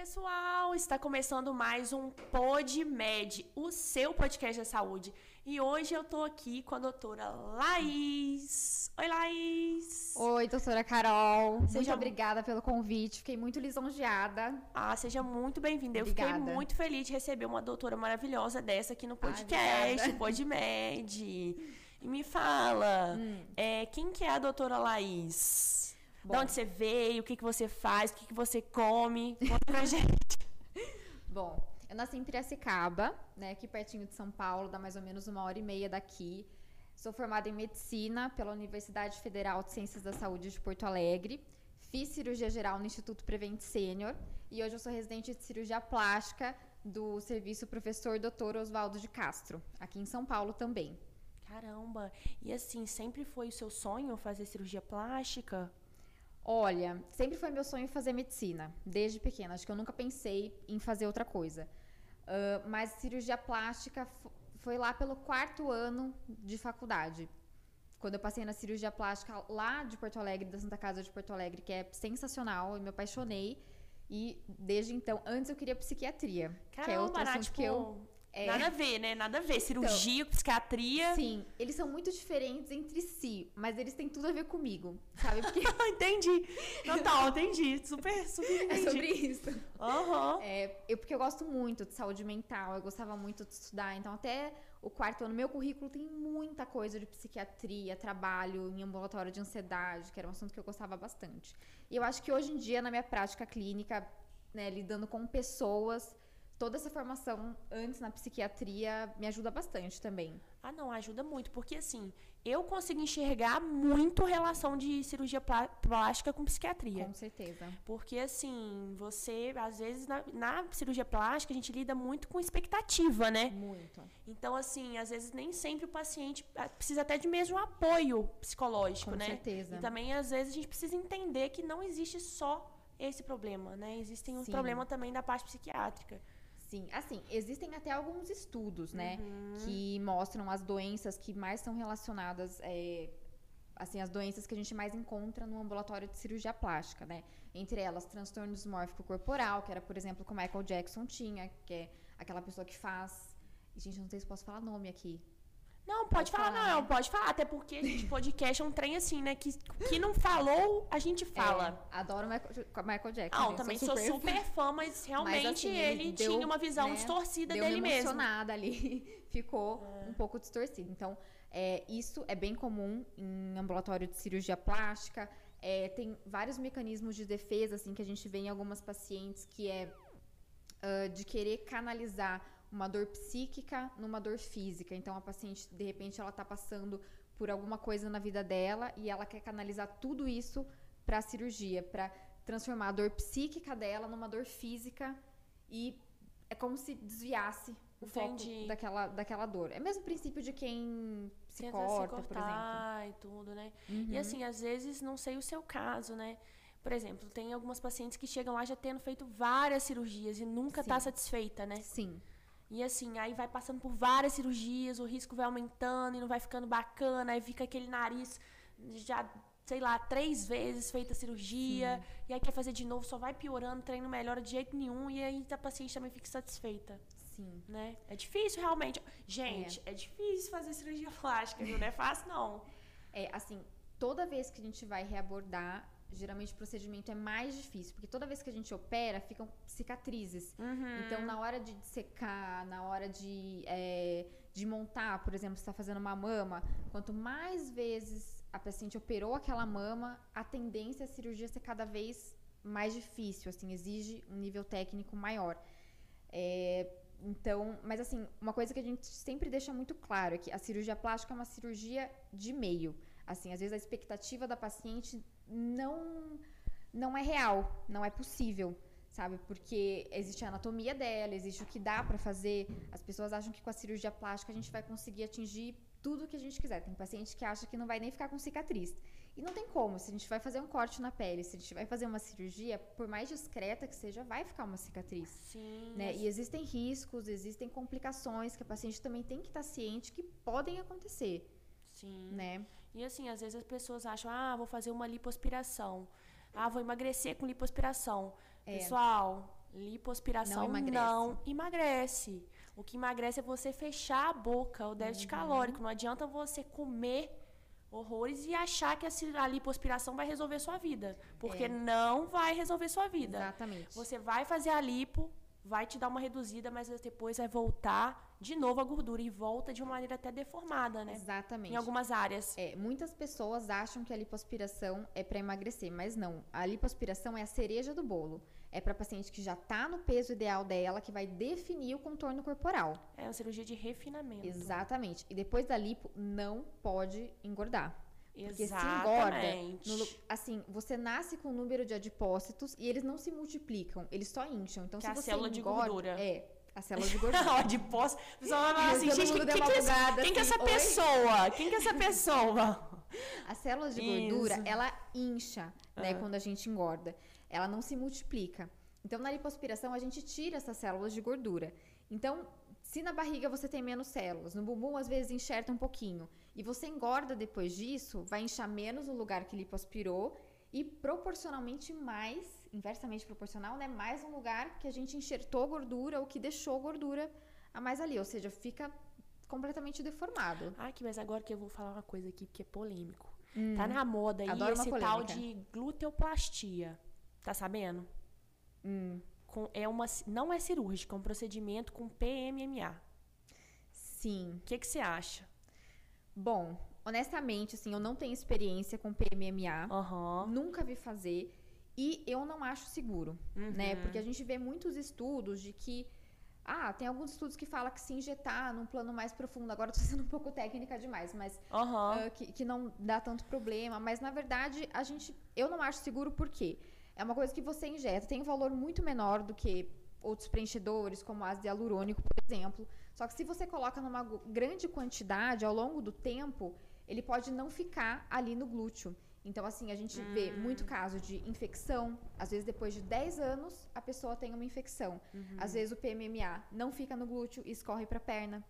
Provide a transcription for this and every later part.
Oi, pessoal! Está começando mais um PodMed, o seu podcast da saúde. E hoje eu tô aqui com a doutora Laís. Oi, Laís! Oi, doutora Carol. Seja muito obrigada pelo convite. Fiquei muito lisonjeada. Ah, seja muito bem-vinda. Eu fiquei muito feliz de receber uma doutora maravilhosa dessa aqui no podcast, ah, PodMed. E me fala, hum. é, quem que é a doutora Laís? Bom. De onde você veio, o que, que você faz, o que, que você come? Conta pra gente. Bom, eu nasci em Piracicaba, né, aqui pertinho de São Paulo, dá mais ou menos uma hora e meia daqui. Sou formada em medicina pela Universidade Federal de Ciências da Saúde de Porto Alegre. Fiz cirurgia geral no Instituto Prevent Sênior e hoje eu sou residente de cirurgia plástica do serviço professor Dr. Oswaldo de Castro, aqui em São Paulo também. Caramba! E assim, sempre foi o seu sonho fazer cirurgia plástica? Olha, sempre foi meu sonho fazer medicina, desde pequena. Acho que eu nunca pensei em fazer outra coisa. Uh, mas cirurgia plástica foi lá pelo quarto ano de faculdade. Quando eu passei na cirurgia plástica lá de Porto Alegre, da Santa Casa de Porto Alegre, que é sensacional, eu me apaixonei. E desde então, antes eu queria psiquiatria, Caramba, que é outro assunto tipo, que eu é. Nada a ver, né? Nada a ver. Cirurgia, então, psiquiatria. Sim, eles são muito diferentes entre si, mas eles têm tudo a ver comigo, sabe? Porque... entendi. Total, entendi. Super, super é entendi. É sobre isso. Uhum. É, eu, porque eu gosto muito de saúde mental, eu gostava muito de estudar. Então, até o quarto ano, meu currículo tem muita coisa de psiquiatria, trabalho em ambulatório de ansiedade, que era um assunto que eu gostava bastante. E eu acho que hoje em dia, na minha prática clínica, né, lidando com pessoas toda essa formação antes na psiquiatria me ajuda bastante também. Ah, não, ajuda muito, porque assim, eu consigo enxergar muito relação de cirurgia plástica com psiquiatria. Com certeza. Porque assim, você, às vezes, na, na cirurgia plástica, a gente lida muito com expectativa, né? Muito. Então, assim, às vezes nem sempre o paciente ah, precisa até de mesmo apoio psicológico, com né? Com certeza. E também, às vezes, a gente precisa entender que não existe só esse problema, né? Existem um problema também da parte psiquiátrica. Sim, assim, existem até alguns estudos, né, uhum. que mostram as doenças que mais são relacionadas, é, assim, as doenças que a gente mais encontra no ambulatório de cirurgia plástica, né? Entre elas, transtorno dismórfico corporal, que era, por exemplo, que o Michael Jackson tinha, que é aquela pessoa que faz... Gente, não sei se posso falar nome aqui. Não, pode, pode falar, falar, não, pode falar. Até porque, gente, podcast é um trem assim, né? Que, que não falou, a gente fala. É, adoro Michael, Michael Jackson. Não, também sou super, sou super fã, mas realmente mas, assim, ele, deu, tinha uma visão né, distorcida deu dele mesmo. emocionada ali, ficou é. um pouco distorcido. Então, é, isso é bem comum em ambulatório de cirurgia plástica. É, tem vários mecanismos de defesa, assim, que a gente vê em algumas pacientes, que é uh, de querer canalizar uma dor psíquica numa dor física. Então a paciente, de repente, ela está passando por alguma coisa na vida dela e ela quer canalizar tudo isso para a cirurgia, para transformar a dor psíquica dela numa dor física e é como se desviasse o Entendi. foco daquela, daquela dor. É o mesmo princípio de quem se Tenta corta, se cortar por exemplo. e tudo, né? Uhum. E assim, às vezes, não sei o seu caso, né? Por exemplo, tem algumas pacientes que chegam lá já tendo feito várias cirurgias e nunca está satisfeita, né? Sim. E assim, aí vai passando por várias cirurgias, o risco vai aumentando e não vai ficando bacana, aí fica aquele nariz já, sei lá, três vezes feita a cirurgia, Sim. e aí quer fazer de novo, só vai piorando, treino melhora de jeito nenhum, e aí a paciente também fica satisfeita. Sim. Né? É difícil realmente. Gente, é, é difícil fazer cirurgia plástica, não é fácil não. É, assim, toda vez que a gente vai reabordar geralmente o procedimento é mais difícil, porque toda vez que a gente opera, ficam cicatrizes. Uhum. Então, na hora de secar, na hora de, é, de montar, por exemplo, está fazendo uma mama, quanto mais vezes a paciente operou aquela mama, a tendência é a cirurgia ser cada vez mais difícil, assim, exige um nível técnico maior. É, então, mas assim, uma coisa que a gente sempre deixa muito claro é que a cirurgia plástica é uma cirurgia de meio. Assim, às vezes a expectativa da paciente não não é real, não é possível, sabe? Porque existe a anatomia dela, existe o que dá para fazer. As pessoas acham que com a cirurgia plástica a gente vai conseguir atingir tudo o que a gente quiser. Tem paciente que acha que não vai nem ficar com cicatriz. E não tem como. Se a gente vai fazer um corte na pele, se a gente vai fazer uma cirurgia, por mais discreta que seja, vai ficar uma cicatriz. Sim. Né? E existem riscos, existem complicações que a paciente também tem que estar ciente que podem acontecer. Sim. Né? E assim, às vezes as pessoas acham, ah, vou fazer uma lipoaspiração. Ah, vou emagrecer com lipoaspiração. É. Pessoal, Lipoaspiração não emagrece. não emagrece. O que emagrece é você fechar a boca, o déficit uhum. calórico. Não adianta você comer horrores e achar que a lipoaspiração vai resolver sua vida. Porque é. não vai resolver sua vida. Exatamente. Você vai fazer a lipo, vai te dar uma reduzida, mas depois vai voltar de novo a gordura e volta de uma maneira até deformada, né? Exatamente. Em algumas áreas. É, muitas pessoas acham que a lipoaspiração é para emagrecer, mas não. A lipoaspiração é a cereja do bolo. É para paciente que já está no peso ideal dela, que vai definir o contorno corporal. É uma cirurgia de refinamento. Exatamente. E depois da lipo, não pode engordar. Porque Exatamente. se engorda, no, assim, você nasce com o número de adipócitos e eles não se multiplicam, eles só incham. Então, que se é a você célula engorda, de gordura. É, a célula de gordura. Adipócito. O pessoal vai falar assim, gente, quem, quem, que, é, quem que é essa assim, pessoa? Quem que é essa pessoa? A célula de gordura, Isso. ela incha, né, quando a gente engorda. Ela não se multiplica. Então, na lipoaspiração, a gente tira essas células de gordura. Então, se na barriga você tem menos células, no bumbum às vezes enxerta um pouquinho, e você engorda depois disso, vai inchar menos o lugar que lipoaspirou e proporcionalmente mais, inversamente proporcional, né, mais um lugar que a gente enxertou gordura ou que deixou gordura a mais ali, ou seja, fica completamente deformado. Ah, que mas agora que eu vou falar uma coisa aqui que é polêmico. Hum, tá na moda aí esse tal de gluteoplastia. Tá sabendo? Hum com, é uma, não é cirúrgica, é um procedimento com PMMA. Sim. O que, que você acha? Bom, honestamente, assim, eu não tenho experiência com PMMA. Uhum. Nunca vi fazer. E eu não acho seguro, uhum. né? Porque a gente vê muitos estudos de que ah, tem alguns estudos que falam que se injetar num plano mais profundo, agora estou sendo um pouco técnica demais, mas uhum. uh, que, que, não dá tanto problema. Mas na verdade, a gente. Eu não acho seguro por quê? É uma coisa que você injeta, tem um valor muito menor do que outros preenchedores, como ácido hialurônico, por exemplo. Só que se você coloca numa grande quantidade ao longo do tempo, ele pode não ficar ali no glúteo. Então, assim, a gente hum. vê muito caso de infecção. Às vezes, depois de 10 anos, a pessoa tem uma infecção. Uhum. Às vezes, o PMMA não fica no glúteo e escorre para a perna.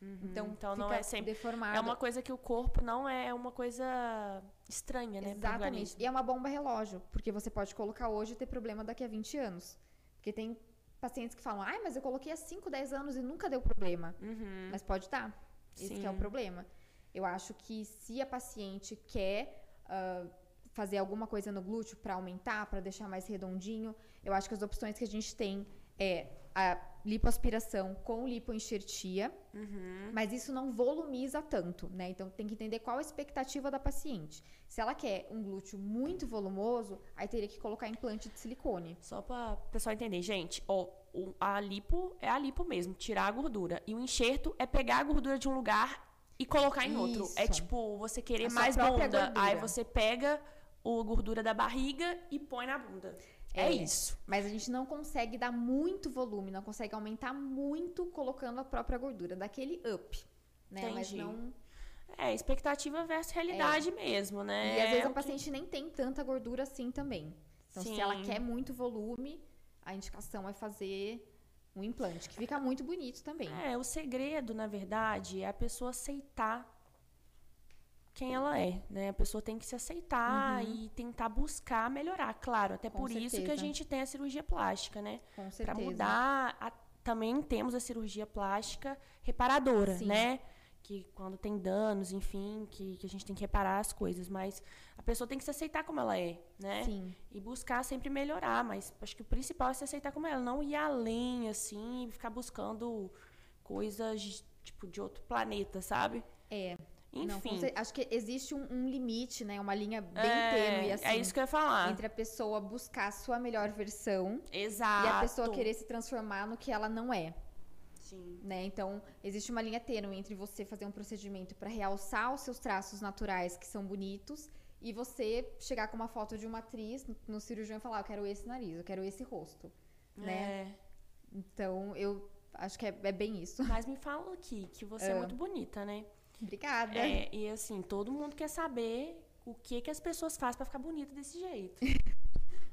Uhum. Então, então não é sempre deformado. É uma coisa que o corpo não é uma coisa estranha, né? Exatamente. E é uma bomba relógio, porque você pode colocar hoje e ter problema daqui a 20 anos. Porque tem pacientes que falam, ai, mas eu coloquei há 5, 10 anos e nunca deu problema. Uhum. Mas pode dar. Esse é o problema. Eu acho que se a paciente quer uh, fazer alguma coisa no glúteo para aumentar, para deixar mais redondinho, eu acho que as opções que a gente tem é a lipoaspiração com lipoenxertia, uhum. mas isso não volumiza tanto, né? Então tem que entender qual a expectativa da paciente. Se ela quer um glúteo muito volumoso, aí teria que colocar implante de silicone. Só para o pessoal entender, gente, ó, a lipo é a lipo mesmo, tirar a gordura. E o enxerto é pegar a gordura de um lugar e colocar em isso. outro. É tipo, você querer a mais bunda, gordura. aí você pega a gordura da barriga e põe na bunda. É, é, isso. Mas a gente não consegue dar muito volume, não consegue aumentar muito colocando a própria gordura, daquele up, né? Entendi. Mas não é, expectativa versus realidade é. mesmo, né? E às vezes a paciente que... nem tem tanta gordura assim também. Então, Sim. se ela quer muito volume, a indicação é fazer um implante, que fica muito bonito também. É, o segredo, na verdade, é a pessoa aceitar quem ela é, né? A pessoa tem que se aceitar uhum. e tentar buscar melhorar, claro. Até Com por certeza. isso que a gente tem a cirurgia plástica, né? Com certeza. Para mudar, a, também temos a cirurgia plástica reparadora, Sim. né? Que quando tem danos, enfim, que, que a gente tem que reparar as coisas. Mas a pessoa tem que se aceitar como ela é, né? Sim. E buscar sempre melhorar. Mas acho que o principal é se aceitar como ela, não ir além, assim, e ficar buscando coisas, tipo, de outro planeta, sabe? É. Enfim. Não, acho que existe um, um, limite, né? Uma linha bem é, tênue, assim. É isso que eu ia falar. Entre a pessoa buscar a sua melhor versão. Exato. E a pessoa querer se transformar no que ela não é. Sim. Né? Então, existe uma linha tênue entre você fazer um procedimento para realçar os seus traços naturais, que são bonitos, e você chegar com uma foto de uma atriz no, cirurgião e falar: Eu quero esse nariz, eu quero esse rosto. Né? É. Então, eu acho que é, é bem isso. Mas me fala aqui que você é, é muito bonita, né? Obrigada. É, e assim, todo mundo quer saber o que, que as pessoas fazem para ficar bonita desse jeito.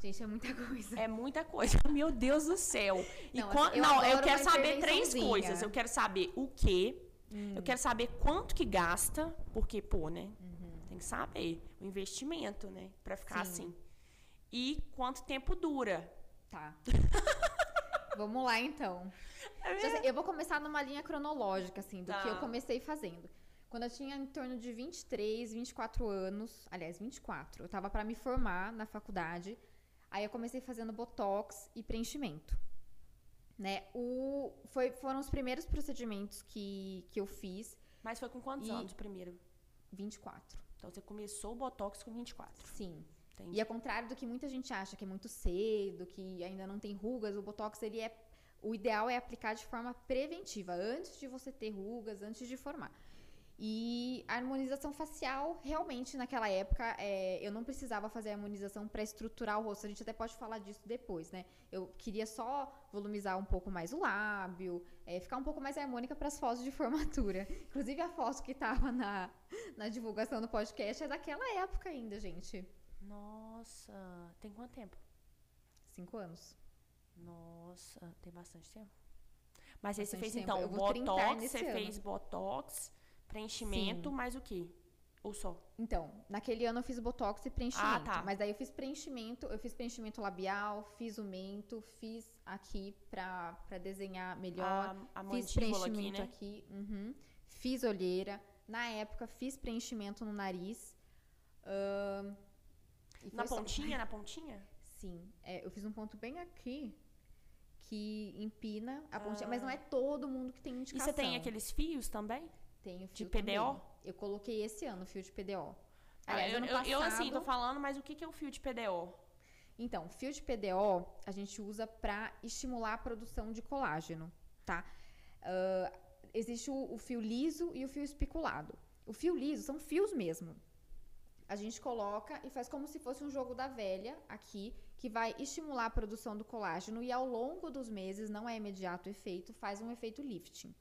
Gente, é muita coisa. É muita coisa. Meu Deus do céu. E não, assim, eu, não, eu quero saber três coisas. Eu quero saber o que. Hum. Eu quero saber quanto que gasta, porque, pô, né? Uhum. Tem que saber o investimento, né? Pra ficar Sim. assim. E quanto tempo dura. Tá. Vamos lá, então. É eu vou começar numa linha cronológica, assim, do tá. que eu comecei fazendo. Quando eu tinha em torno de 23, 24 anos, aliás, 24, eu tava para me formar na faculdade. Aí eu comecei fazendo botox e preenchimento. Né? O, foi, foram os primeiros procedimentos que, que eu fiz. Mas foi com quantos e... anos primeiro? 24. Então você começou o botox com 24. Sim. Entendi. E ao contrário do que muita gente acha que é muito cedo, que ainda não tem rugas, o botox ele é o ideal é aplicar de forma preventiva, antes de você ter rugas, antes de formar. E a harmonização facial, realmente, naquela época, é, eu não precisava fazer a harmonização para estruturar o rosto. A gente até pode falar disso depois, né? Eu queria só volumizar um pouco mais o lábio, é, ficar um pouco mais harmônica para as fotos de formatura. Inclusive, a foto que estava na, na divulgação do podcast é daquela época ainda, gente. Nossa, tem quanto tempo? Cinco anos. Nossa, tem bastante tempo. Mas aí você fez, tempo. então, botox, você ano. fez botox Preenchimento, Sim. mais o quê? Ou só? Então, naquele ano eu fiz botox e preenchimento. Ah, tá. Mas daí eu fiz preenchimento, eu fiz preenchimento labial, fiz o mento, fiz aqui pra, pra desenhar melhor. A, a fiz preenchimento aqui, né? aqui uhum. fiz olheira. Na época, fiz preenchimento no nariz. Uh, na pontinha, só... na pontinha? Sim. É, eu fiz um ponto bem aqui que empina a pontinha, ah. mas não é todo mundo que tem indicação. E você tem aqueles fios também? Tenho fio de PDO? Também. Eu coloquei esse ano fio de PDO. Ah, Aliás, eu, ano passado... eu, assim, tô falando, mas o que, que é o fio de PDO? Então, fio de PDO a gente usa para estimular a produção de colágeno, tá? Uh, existe o, o, fio liso e o fio especulado. O fio liso são fios mesmo. A gente coloca e faz como se fosse um jogo da velha aqui, que vai estimular a produção do colágeno e ao longo dos meses, não é imediato o efeito, faz um efeito lifting.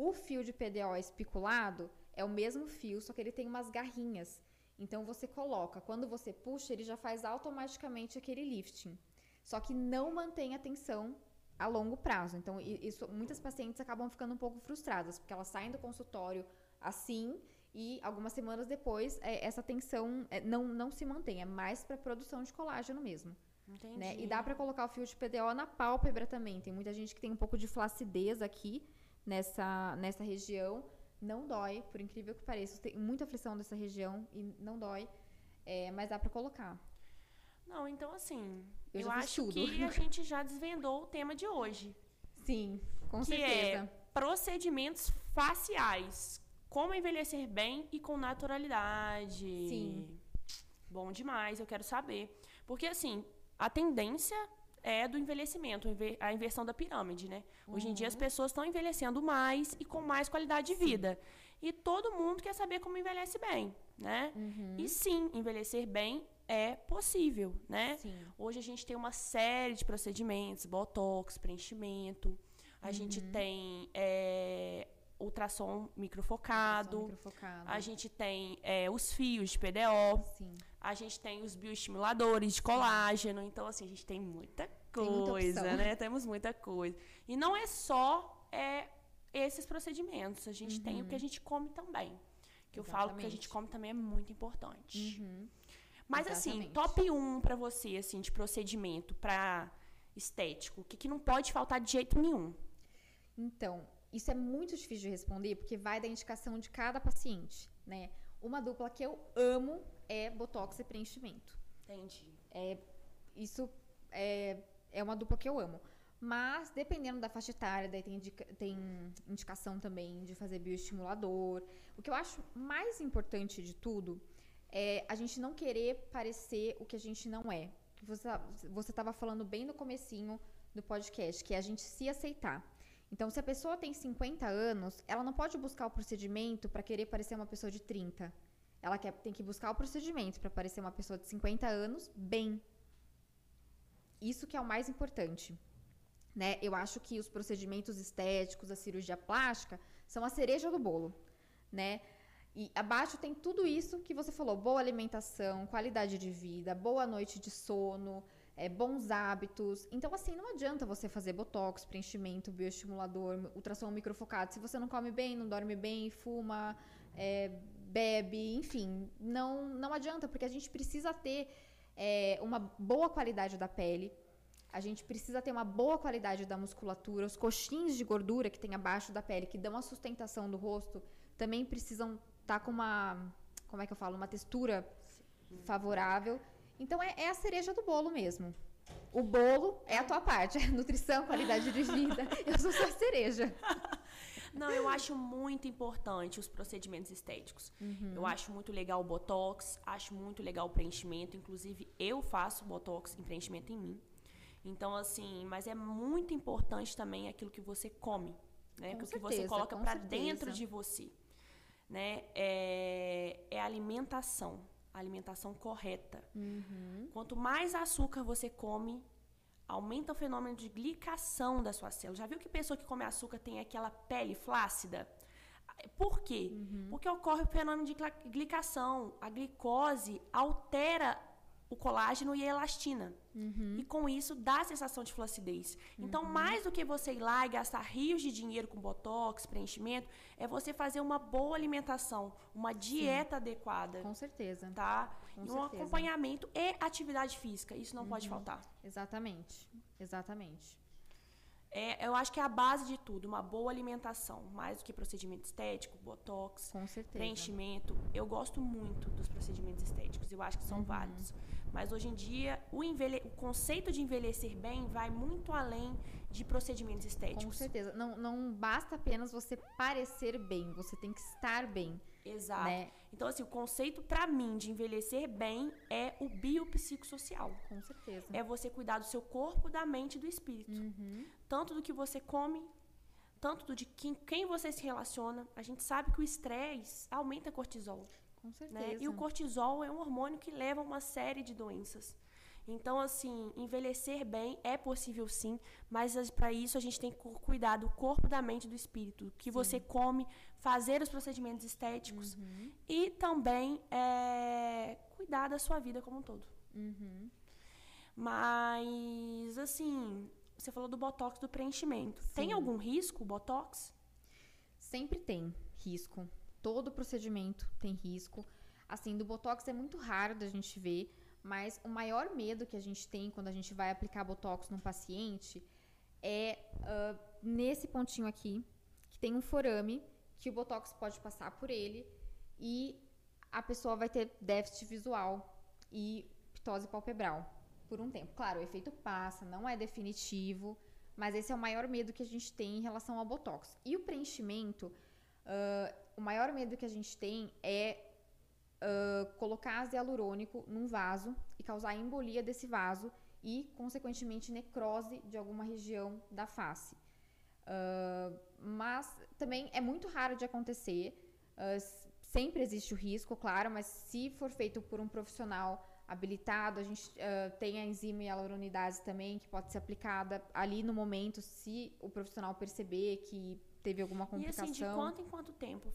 O fio de PDO espiculado é o mesmo fio, só que ele tem umas garrinhas. Então você coloca, quando você puxa, ele já faz automaticamente aquele lifting. Só que não mantém a tensão a longo prazo. Então, isso, muitas pacientes acabam ficando um pouco frustradas, porque elas saem do consultório assim e algumas semanas depois é, essa tensão é, não, não se mantém. É mais para produção de colágeno mesmo. Entendi. Né? E dá para colocar o fio de PDO na pálpebra também. Tem muita gente que tem um pouco de flacidez aqui nessa, nessa região. Não dói, por incrível que pareça. Tem muita aflição dessa região e não dói, é, mas dá para colocar. Não, então assim, eu, eu acho tudo. que a gente já desvendou o tema de hoje. Sim, com que é certeza. É procedimentos faciais. Como envelhecer bem e com naturalidade. Sim. Bom demais, eu quero saber. Porque assim, a tendência é do envelhecimento, a inversão da pirâmide, né? Uhum. Hoje em dia as uhum. pessoas estão envelhecendo mais e com mais qualidade de vida. E todo mundo quer saber como envelhece bem, né? Uhum. E sim, envelhecer bem é possível, né? Sim. Hoje a gente tem uma série de procedimentos, botox, preenchimento. A uhum. gente tem é, ultrassom microfocado. Ultrassom microfocado. A gente tem é, os fios de PDO. Sim. A gente tem os bioestimuladores de colágeno. Então, assim, a gente tem muita coisa, tem né? Temos muita coisa. E não é só é, esses procedimentos. A gente uhum. tem o que a uhum. gente come também. Que eu falo que a gente come também é muito importante. Uhum. Mas, assim, Exatamente. assim, top 1 para você, assim, de procedimento para estético. O que, que não pode faltar de jeito nenhum? Então, isso é muito difícil de responder, porque vai da indicação de cada paciente, né? Uma dupla que eu amo é botox e preenchimento. Entendi. É, isso é, é uma dupla que eu amo. Mas, dependendo da faixa etária, daí tem, indica, tem indicação também de fazer bioestimulador. O que eu acho mais importante de tudo é a gente não querer parecer o que a gente não é. Você estava falando bem no comecinho do podcast, que é a gente se aceitar. Então, se a pessoa tem 50 anos, ela não pode buscar o procedimento para querer parecer uma pessoa de 30. Ela quer, tem que buscar o procedimento para parecer uma pessoa de 50 anos bem. Isso que é o mais importante. Né? Eu acho que os procedimentos estéticos, a cirurgia plástica, são a cereja do bolo. Né? E abaixo tem tudo isso que você falou: boa alimentação, qualidade de vida, boa noite de sono, é, bons hábitos. Então, assim, não adianta você fazer botox, preenchimento, bioestimulador, ultrassom microfocado. Se você não come bem, não dorme bem, fuma, é, bebe, enfim, não, não adianta, porque a gente precisa ter é, uma boa qualidade da pele. A gente precisa ter uma boa qualidade da musculatura. Os coxins de gordura que tem abaixo da pele, que dão a sustentação do rosto, também precisam estar tá com uma. Como é que eu falo? Uma textura favorável. Então é, é a cereja do bolo mesmo. O bolo é a tua parte, nutrição, qualidade de vida. Eu sou só cereja. Não, eu acho muito importante os procedimentos estéticos. Uhum. Eu acho muito legal o botox, acho muito legal o preenchimento. Inclusive, eu faço botox em preenchimento em mim. Então, assim, mas é muito importante também aquilo que você come, né? o que você coloca para dentro de você, né? É, é alimentação alimentação correta. Uhum. Quanto mais açúcar você come, aumenta o fenômeno de glicação da sua célula. Já viu que pessoa que come açúcar tem aquela pele flácida? Por quê? Uhum. Porque ocorre o fenômeno de glicação. A glicose altera o colágeno e a elastina. Uhum. E com isso dá a sensação de flacidez. Então, uhum. mais do que você ir lá e gastar rios de dinheiro com botox, preenchimento, é você fazer uma boa alimentação, uma dieta Sim. adequada. Com certeza. Tá? Com e um certeza. acompanhamento e atividade física. Isso não uhum. pode faltar. Exatamente. Exatamente. É, eu acho que é a base de tudo, uma boa alimentação, mais do que procedimento estético, botox, preenchimento. Eu gosto muito dos procedimentos estéticos, eu acho que são uhum. válidos. Mas hoje em dia, o, envelhe... o conceito de envelhecer bem vai muito além de procedimentos estéticos. Com certeza. Não, não basta apenas você parecer bem, você tem que estar bem. Exato. Né? Então, assim, o conceito para mim de envelhecer bem é o biopsicossocial. Com certeza. É você cuidar do seu corpo, da mente e do espírito. Uhum. Tanto do que você come, tanto do de quem, quem você se relaciona. A gente sabe que o estresse aumenta cortisol. Com certeza. Né? E o cortisol é um hormônio que leva a uma série de doenças. Então, assim, envelhecer bem é possível sim, mas para isso a gente tem que cuidar do corpo, da mente e do espírito. Que sim. você come, fazer os procedimentos estéticos uhum. e também é, cuidar da sua vida como um todo. Uhum. Mas, assim, você falou do botox do preenchimento. Sim. Tem algum risco o botox? Sempre tem risco. Todo procedimento tem risco. Assim, do botox é muito raro da gente ver mas o maior medo que a gente tem quando a gente vai aplicar botox num paciente é uh, nesse pontinho aqui, que tem um forame, que o botox pode passar por ele e a pessoa vai ter déficit visual e ptose palpebral por um tempo. Claro, o efeito passa, não é definitivo, mas esse é o maior medo que a gente tem em relação ao botox. E o preenchimento, uh, o maior medo que a gente tem é uh, colocar ácido hialurônico num vaso e causar embolia desse vaso e, consequentemente, necrose de alguma região da face. Uh, mas também é muito raro de acontecer. Uh, sempre existe o risco, claro, mas se for feito por um profissional habilitado, a gente uh, tem a enzima hialuronidase também, que pode ser aplicada ali no momento, se o profissional perceber que teve alguma complicação. E assim, de quanto em quanto tempo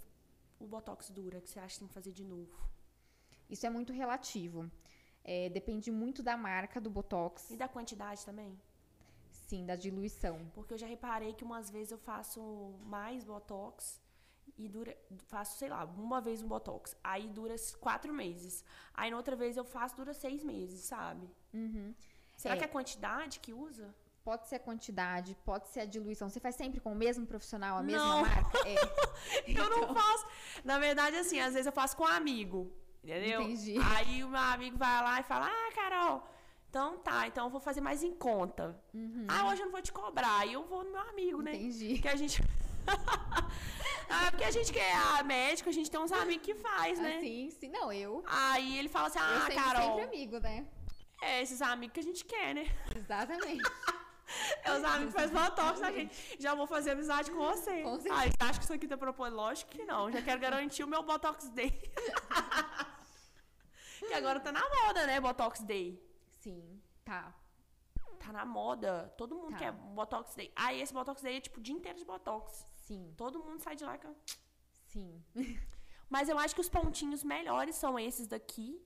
o Botox dura, que você acha que tem que fazer de novo? Isso é muito relativo. É, depende muito da marca do Botox. E da quantidade também? Sim, da diluição. Porque eu já reparei que umas vezes eu faço mais Botox e dura. Faço, sei lá, uma vez um Botox. Aí dura quatro meses. Aí na outra vez eu faço, dura seis meses, sabe? Uhum. Será é. que é a quantidade que usa? Pode ser a quantidade, pode ser a diluição. Você faz sempre com o mesmo profissional, a mesma não. marca? É. eu não então. faço. Na verdade, assim, às vezes eu faço com um amigo. Entendeu? Entendi. Aí o meu amigo vai lá e fala: Ah, Carol, então tá, então eu vou fazer mais em conta. Uhum. Ah, hoje eu não vou te cobrar. Aí eu vou no meu amigo, né? Entendi. Que a gente. ah, porque a gente que é médico, a gente tem uns amigos que faz, né? Ah, sim, sim. Não, eu. Aí ele fala assim: Ah, eu sempre, Carol. sempre amigo, né? É, esses amigos que a gente quer, né? Exatamente. É os amigos que fazem botox na gente. Já vou fazer amizade com você. Com certeza. Ah, você acha que isso aqui tá propondo? Lógico que não. Já quero garantir o meu botox dele. que agora tá na moda, né? Botox Day. Sim, tá. Tá na moda. Todo mundo tá. quer Botox Day. Aí esse Botox Day é tipo o dia inteiro de Botox. Sim. Todo mundo sai de lá com. Sim. Mas eu acho que os pontinhos melhores são esses daqui.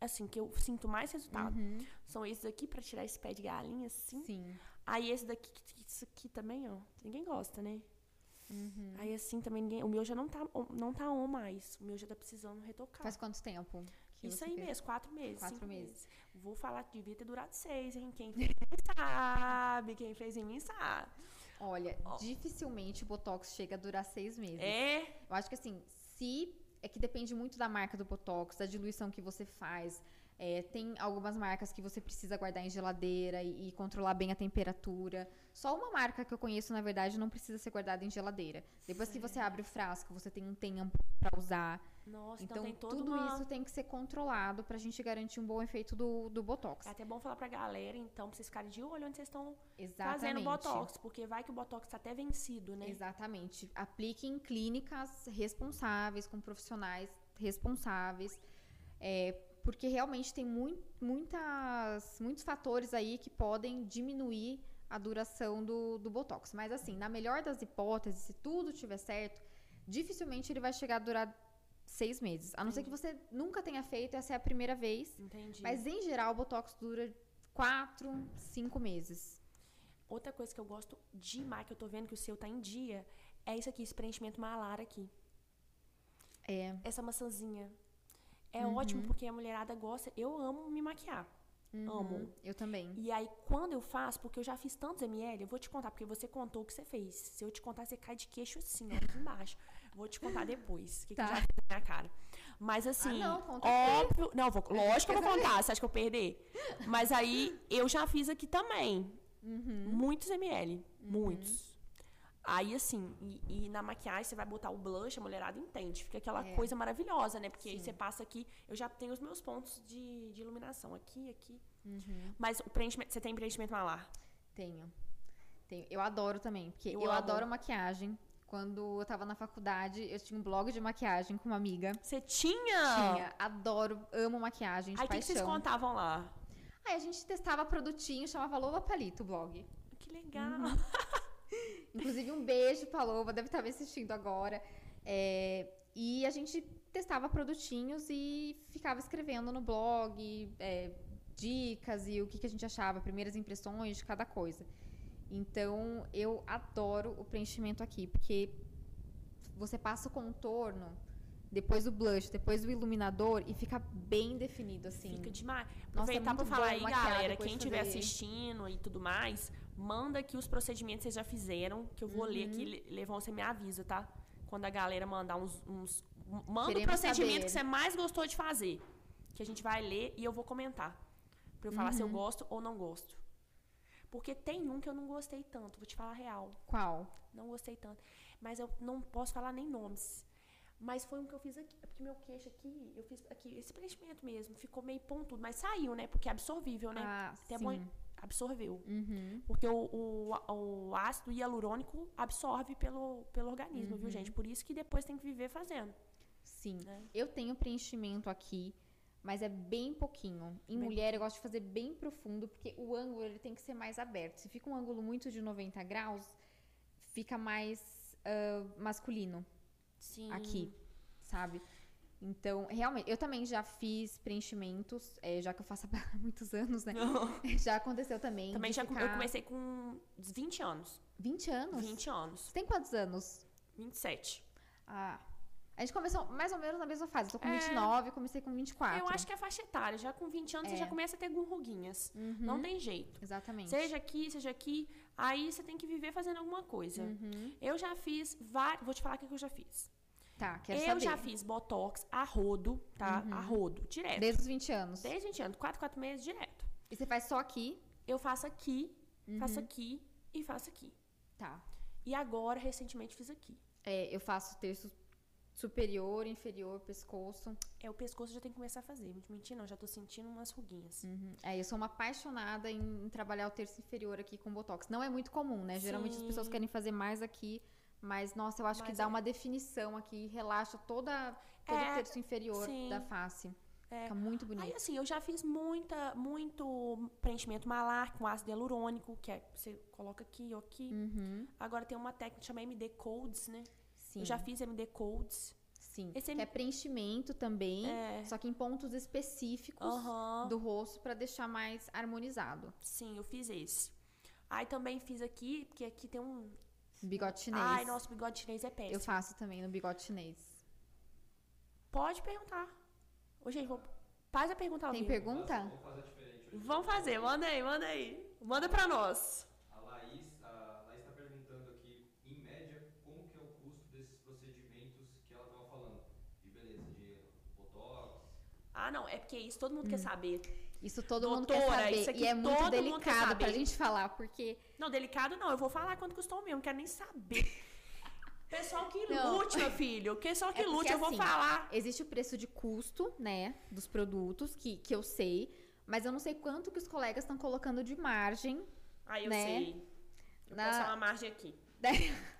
Assim, que eu sinto mais resultado. Uhum. São esses aqui pra tirar esse pé de galinha, assim. Sim. Aí esse daqui, isso aqui também, ó. Ninguém gosta, né? Uhum. Aí assim também ninguém. O meu já não tá, não tá on mais. O meu já tá precisando retocar. Faz quanto tempo? Isso aí fez? mesmo, quatro meses. Quatro cinco meses. Vou falar que devia ter durado seis, hein? Quem fez sabe. Quem fez em mim sabe. Olha, dificilmente o Botox chega a durar seis meses. É? Eu acho que assim, se. É que depende muito da marca do Botox, da diluição que você faz. É, tem algumas marcas que você precisa guardar em geladeira e, e, controlar bem a temperatura. Só uma marca que eu conheço, na verdade, não precisa ser guardada em geladeira. Depois que você abre o frasco, você tem um tempo para usar. Nossa, então, então tem tudo uma... isso tem que ser controlado pra gente garantir um bom efeito do, do Botox. É até bom falar pra galera, então, pra vocês ficarem de olho onde vocês estão fazendo Botox. Porque vai que o Botox tá até vencido, né? Exatamente. Aplique em clínicas responsáveis, com profissionais responsáveis. É, porque realmente tem muito, muitas, muitos fatores aí que podem diminuir a duração do, do Botox. Mas assim, na melhor das hipóteses, se tudo estiver certo, dificilmente ele vai chegar a durar seis meses. A não ser que você nunca tenha feito, essa é a primeira vez. Entendi. Mas em geral, o Botox dura quatro, cinco meses. Outra coisa que eu gosto demais, que eu tô vendo que o seu tá em dia, é isso aqui, esse preenchimento malar aqui. É. Essa maçãzinha. É Uhum. ótimo porque a mulherada gosta. Eu amo me maquiar. Amo. Eu também. E aí, quando eu faço, porque eu já fiz tantos ml, eu vou te contar, porque você contou o que você fez. Se eu te contar, você cai de queixo assim, ó, aqui embaixo. Vou te contar depois, o que, Tá. que eu já fiz na minha cara. Mas assim, Ah, não, óbvio. Não, vou, lógico que eu vou contar, você acha que eu perder? Mas aí, eu já fiz aqui também. Uhum. Muitos ml. Muitos. Aí, assim, e, e na maquiagem você vai botar o blush, a mulherada entende. Fica aquela É. coisa maravilhosa, né? Porque aí Sim. você passa aqui, eu já tenho os meus pontos de, de iluminação. Aqui, aqui. Uhum. Mas o preenchimento, você tem preenchimento malar? Tenho. Tenho. Eu adoro também, porque Eu eu, adoro maquiagem. Quando eu tava na faculdade, eu tinha um blog de maquiagem com uma amiga. Você tinha? Tinha. Adoro, amo maquiagem de Aí o que, vocês contavam lá? Aí a gente testava produtinho, chamava Lola Palito o blog. Que legal. Uhum. Beijo pra Loba, deve estar me assistindo agora. É, e a gente testava produtinhos e ficava escrevendo no blog é, dicas e o que, que a gente achava, primeiras impressões de cada coisa. Então, eu adoro o preenchimento aqui, porque você passa o contorno, depois o blush, depois o iluminador e fica bem definido, assim. Fica demais. Nossa, é Aproveitar pra muito falar aí, galera, quem estiver assistindo e tudo mais, manda aqui os procedimentos que vocês já fizeram, que eu vou ler Uhum. aqui. Le- Levão, você me avisa, tá? Quando a galera mandar uns. uns manda o Queremos procedimento saber. que você mais gostou de fazer. Que a gente vai ler e eu vou comentar. Pra eu falar Uhum. se eu gosto ou não gosto. Porque tem um que eu não gostei tanto, vou te falar a real. Qual? Não gostei tanto. Mas eu não posso falar nem nomes. Mas foi um que eu fiz aqui. É porque meu queixo aqui, eu fiz aqui, esse preenchimento mesmo, ficou meio pontudo. Mas saiu, né? Porque é absorvível, né? Ah, Até sim. bom- absorveu. Uhum. Porque o, o, o ácido hialurônico absorve pelo, pelo organismo, Uhum. viu, gente? Por isso que depois tem que viver fazendo. Sim. Né? Eu tenho preenchimento aqui, mas é bem pouquinho. Em Bem mulher, eu gosto de fazer bem profundo, porque o ângulo ele tem que ser mais aberto. Se fica um ângulo muito de 90 graus, fica mais ah, masculino Sim. aqui, sabe? Então, realmente, eu também já fiz preenchimentos, eh, já que eu faço há muitos anos, né? já aconteceu também. Também já ficar eu comecei com 20 anos. 20 anos? 20 anos. Você tem quantos anos? 27. Ah. A gente começou mais ou menos na mesma fase. Eu tô com É. 29, comecei com 24. Eu acho que é faixa etária. Já com 20 anos você É. já começa a ter ruguinhas. Não tem jeito. Exatamente. Seja aqui, seja aqui. Aí você tem que viver fazendo alguma coisa. Uhum. Eu já fiz vários. Vou te falar o que eu já fiz. Tá, quero eu saber. já fiz botox a rodo, tá? A rodo, direto. Desde os 20 anos. Desde 20 anos, 4, 4 meses direto. E você faz só aqui? Eu faço aqui, Uhum. faço aqui e faço aqui. Tá. E agora, recentemente, fiz aqui. É, eu faço terço superior, inferior, pescoço. É, o pescoço já tem que começar a fazer. Mentir, não. Já tô sentindo umas ruguinhas. Uhum. É, eu sou uma apaixonada em, em trabalhar o terço inferior aqui com botox. Não é muito comum, né? Geralmente as Sim. pessoas querem fazer mais aqui. Mas, nossa, eu acho que Mas dá é- uma definição aqui, relaxa toda, todo É, o terço inferior sim. da face. É. Fica muito bonito. Aí, assim, eu já fiz muita, muito preenchimento malar com ácido hialurônico, que é, você coloca aqui ou aqui. Uhum. Agora tem uma técnica que chama MD Codes, né? Sim. Eu já fiz MD Codes. Sim. Esse que é preenchimento também, É. só que em pontos específicos Aham. do rosto pra deixar mais harmonizado. Sim, eu fiz esse. Aí também fiz aqui, porque aqui tem um. Bigode chinês. Ai, nosso bigode chinês é péssimo. Eu faço também no bigode chinês. Pode perguntar. Ô, gente, vou. Faz a pergunta ao Tem vivo. pergunta? Vamos fazer diferente hoje. Vamos fazer, manda aí, manda aí. Manda pra nós. A Laís, a Laís está perguntando aqui, em média, como que é o custo desses procedimentos que ela estava falando? De beleza, de botox. Ah, não, é porque isso todo mundo quer saber. Isso todo mundo quer Doutora, saber. isso aqui E é muito delicado pra gente falar, porque Não, delicado não, eu vou falar quanto custou mesmo, não quero nem saber. Pessoal que Não. lute, meu filho. Pessoal que É lute, eu vou assim, falar. existe o preço de custo, né, dos produtos, que, que eu sei, mas eu não sei quanto que os colegas estão colocando de margem. Aí eu né? sei. Eu Na- posso uma margem aqui.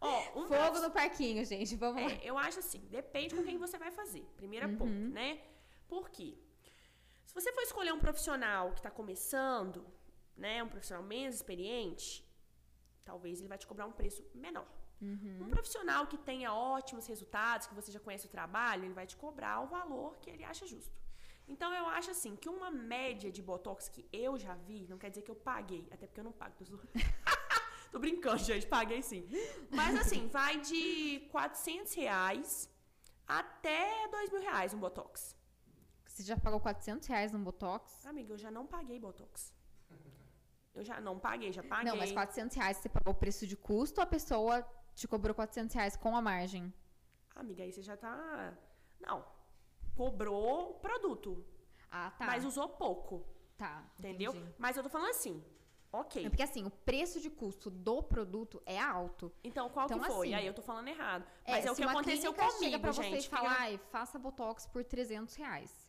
Ó, um Fogo no parquinho, gente. Vamos lá. É, eu acho assim, depende com quem você vai fazer. Primeiro Uhum. ponto, né? Por quê? Se você for escolher um profissional que está começando, né, um profissional menos experiente, talvez ele vai te cobrar um preço menor. Uhum. Um profissional que tenha ótimos resultados, que você já conhece o trabalho, ele vai te cobrar o valor que ele acha justo. Então eu acho assim que uma média de botox que eu já vi, não quer dizer que eu paguei, até porque eu não pago. Tô. Tô brincando, gente, paguei sim. Mas assim, vai de 400 reais até 2 mil reais um botox. Você já pagou 400 reais no Botox? Amiga, eu já não paguei botox. Eu já não paguei, já paguei. Não, mas 400 reais você pagou o preço de custo ou a pessoa te cobrou 400 reais com a margem? Amiga, aí você já tá. Não. Cobrou o produto, Ah, tá. mas usou pouco. Tá, Entendeu? entendi. Mas eu tô falando assim. Ok. É porque assim, o preço de custo do produto é alto. Então, qual Então, que foi? assim, aí eu tô falando errado. É, Mas é, o se que aconteceu comigo, chega pra você gente. e fala, ai, faça Botox por 300 reais.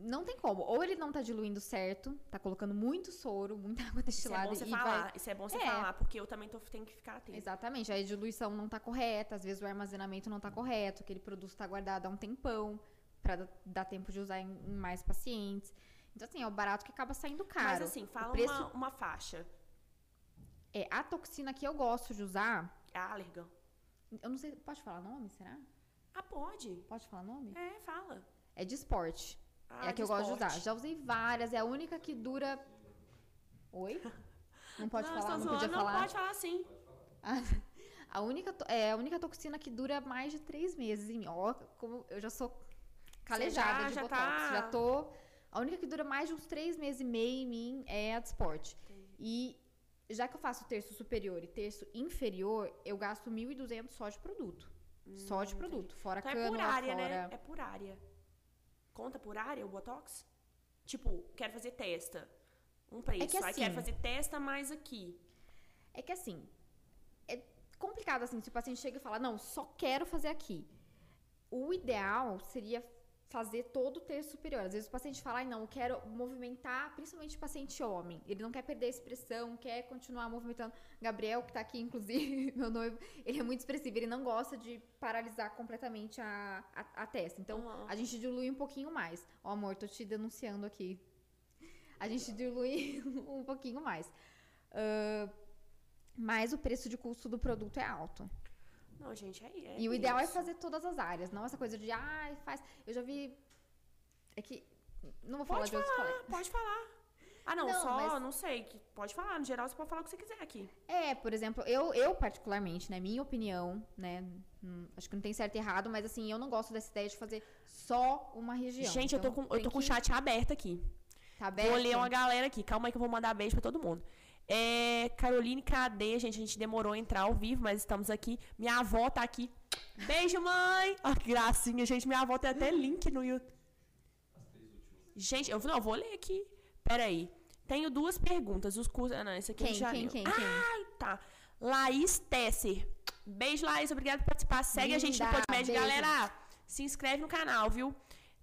Não tem como. Ou ele não tá diluindo certo, tá colocando muito soro, muita água Isso é destilada bom você falar. vai... Isso é bom você É. falar, porque eu também tô, tenho que ficar atento. Exatamente, a diluição não tá correta, às vezes o armazenamento não tá correto, aquele produto tá guardado há um tempão pra dar- tempo de usar em, mais pacientes. Então, assim, é o barato que acaba saindo caro. Mas assim, fala preço uma, uma faixa. é a toxina que eu gosto de usar. É Allergan. Eu não sei, pode falar nome, será? Ah, pode. Pode falar nome? É, fala. É de esporte. Ah, é a que eu gosto de usar. Já usei várias, é a única que dura. Oi? Não pode não, falar, tô não podia Não, falar. pode falar sim. A única, é a única toxina que dura mais de três meses em mim. Ó, como eu já sou calejada já- de já botox. tá- Já tô. A única que dura mais de uns três meses e meio em mim é a de esporte. E já que eu faço terço superior e terço inferior, eu gasto 1.200 só de produto. só de produto. Fora Então é cânula, por área, fora... né? É por área. Conta por área o Botox? Tipo, quero fazer testa. Um preço. que Aí quero assim- fazer testa mais aqui. É que assim, é complicado assim, se o paciente chega e fala, não, só quero fazer aqui. O ideal seria fazer todo o terço superior. Às vezes o paciente fala, ai não, eu quero movimentar, principalmente o paciente homem. Ele não quer perder a expressão, quer continuar movimentando. Gabriel, que tá aqui, inclusive, meu noivo, ele é muito expressivo, ele não gosta de paralisar completamente a, a, a testa. Então, Aham. a gente dilui um pouquinho mais. Ó, amor, tô te denunciando aqui. A gente dilui um pouquinho mais. Ahn, mas o preço de custo do produto é alto. Não, gente, é, é e o ideal é isso. fazer todas as áreas, não essa coisa de, ai, faz. Eu já vi. É que. Não vou falar Pode de outros falar, colegas. pode falar. Ah, não, Não, só, mas- não sei. Que pode falar. No geral, você pode falar o que você quiser aqui. É, por exemplo, eu, eu particularmente, né, minha opinião, né, hum, acho que não tem certo e errado, mas assim, eu não gosto dessa ideia de fazer só uma região. Gente, eu tô Então, com, eu tô com o que- chat aberto aqui. Tá aberto? Vou ler uma galera aqui. Calma aí que eu vou mandar beijo pra todo mundo. É, Caroline KD, gente, a gente demorou a entrar ao vivo, mas estamos aqui. Minha avó tá aqui. Beijo, mãe! Ó, que gracinha, gente. Minha avó tem até link no YouTube. Gente, eu não, eu vou ler aqui. Peraí. Tenho duas perguntas. Os cursos. Ah, não, esse aqui Quem, já quem, quem, quem? Ai, tá. Laís Tesser. Beijo, Laís. Obrigada por participar. Segue a gente no Linda, Podmed. beijo. Galera, se inscreve no canal, viu?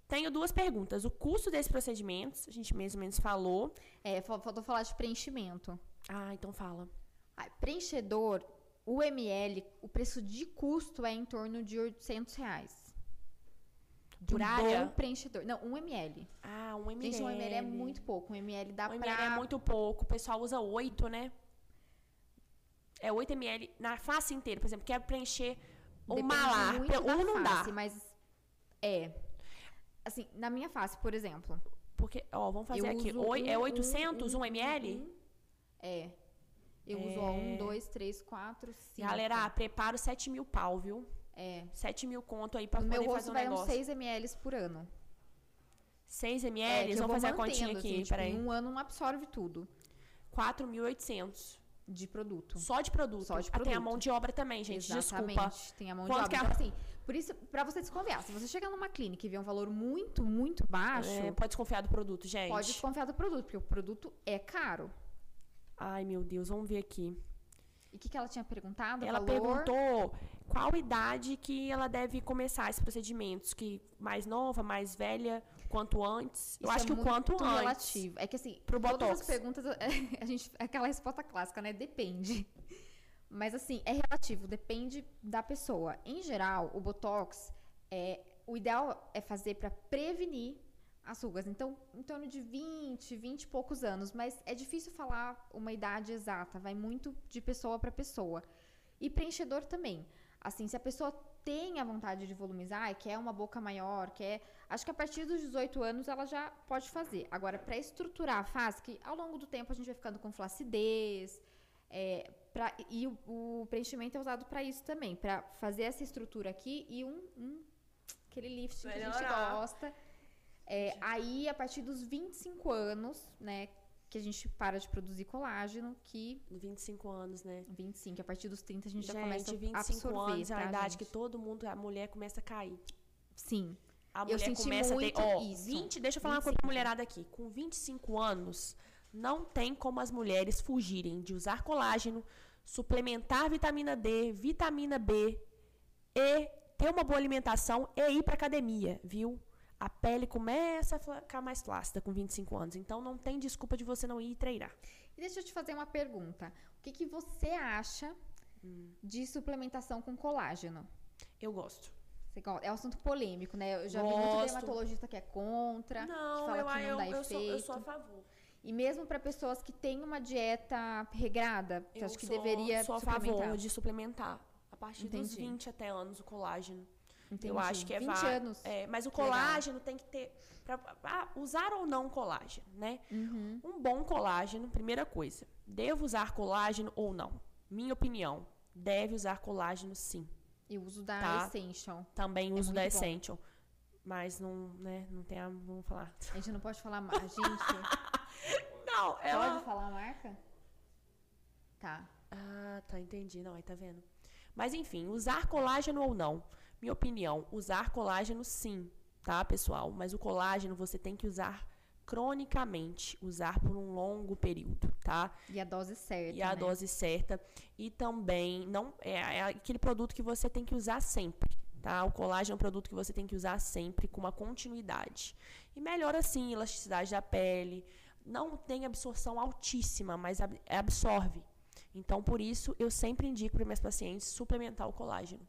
Tenho duas perguntas. O custo desses procedimentos, a gente mais ou menos falou. É, fal- faltou falar de preenchimento. Ah, então fala. Ah, preenchedor, o ml, o preço de custo é em torno de 800 reais. De Por um área? bom preenchedor. Não, um ml. Ah, um ml. Gente, um ml é muito pouco. Um ml dá Um pra... ml é muito pouco. O pessoal usa 8, né? É 8 ml na face inteira. Por exemplo, quero preencher Depende Pra- da Um não face, dá. Mas é. Assim, na minha face, por exemplo. Porque, ó, vamos fazer eu aqui. Oi, um- é um- 800, 1 um- ml? É. Eu uso ó, um, dois, três, quatro, cinco. Galera, prepara 7 mil pau, viu? É. 7 mil conto aí pra No poder meu fazer rosto um vai uns negócio. 6 ml por ano. 6 ml, É, vamos fazer a continha aqui, assim, tipo, peraí. em um ano não absorve tudo 4.800. de produto. Só de produto. Só de Ah, Tem a produto. mão de obra também, gente. Exatamente. Desculpa. Tem a mão Quanto de obra. é Então, assim, por isso, pra você desconfiar, se você chegar numa clínica e ver um valor muito, muito baixo, É, pode desconfiar do produto, gente. pode desconfiar do produto, porque o produto é caro. Ai, meu Deus, vamos ver aqui. E o que, que ela tinha perguntado? Ela valor? perguntou qual idade que ela deve começar esses procedimentos. Que mais nova, mais velha, quanto antes. Eu Isso acho é que o quanto muito antes. relativo. É que assim, Pro todas Botox. as perguntas, a gente, aquela resposta clássica, né? Depende. Mas assim, é relativo, depende da pessoa. Em geral, o Botox, é, o ideal é fazer para prevenir as rugas. Então, em torno de 20, 20 e poucos anos. Mas é difícil falar uma idade exata, vai muito de pessoa para pessoa. E preenchedor também. Assim, se a pessoa tem a vontade de volumizar, e quer uma boca maior, quer. Acho que a partir dos 18 anos ela já pode fazer. Agora, para estruturar a face, que ao longo do tempo a gente vai ficando com flacidez. é, pra- e o, o preenchimento é usado para isso também, para fazer essa estrutura aqui e um, um- aquele lift que a gente gosta. É, aí, a partir dos 25 anos, né, que a gente para de produzir colágeno, que 25 anos, né? 25, a partir dos 30 a gente, já Gente, começa a 25 absorver, anos é a tá, idade gente? que todo mundo, a mulher começa a cair. Sim. A Eu mulher senti começa a ter. muito Ó, isso. 20, deixa eu falar uma coisa pra mulherada aqui. Com 25 anos, não tem como as mulheres fugirem de usar colágeno, suplementar vitamina D, vitamina B e ter uma boa alimentação e ir pra academia, viu? A pele começa a ficar mais flácida com 25 anos. Então não tem desculpa de você não ir treinar. E deixa eu te fazer uma pergunta. O que, que você acha Hum. de suplementação com colágeno? Eu gosto. É um assunto polêmico, né? Eu já vi muito Gosto. dermatologista que é contra, Não, que fala eu, que não eu, dá eu, efeito. sou, eu sou a favor. E mesmo para pessoas que têm uma dieta regrada, Eu acha que sou- deveria sou a favor de suplementar. A partir dos Entendi. 20 até anos o colágeno. Entendi. Eu acho que é 20 va- anos. É, mas o Que legal. colágeno tem que ter. Pra, ah, usar ou não colágeno, né? Uhum. Um bom colágeno, primeira coisa. Devo usar colágeno ou não? Minha opinião. Deve usar colágeno sim. E uso da Tá. Essential. Também uso da muito bom. Essential. Mas não, né, não tem a. Vamos falar. A gente não pode falar mais. Gente, Não, pode falar a marca? Tá. Ah, tá, entendi. Não, aí tá vendo. Mas enfim, usar colágeno ou não. Minha opinião, usar colágeno sim, tá, pessoal? Mas o colágeno você tem que usar cronicamente, usar por um longo período, tá? E a dose certa. E a né? dose certa. E também não é, é aquele produto que você tem que usar sempre, tá? O colágeno é um produto que você tem que usar sempre com uma continuidade. E melhora sim a elasticidade da pele. Não tem absorção altíssima, mas ab- absorve. Então, por isso, eu sempre indico para minhas pacientes suplementar o colágeno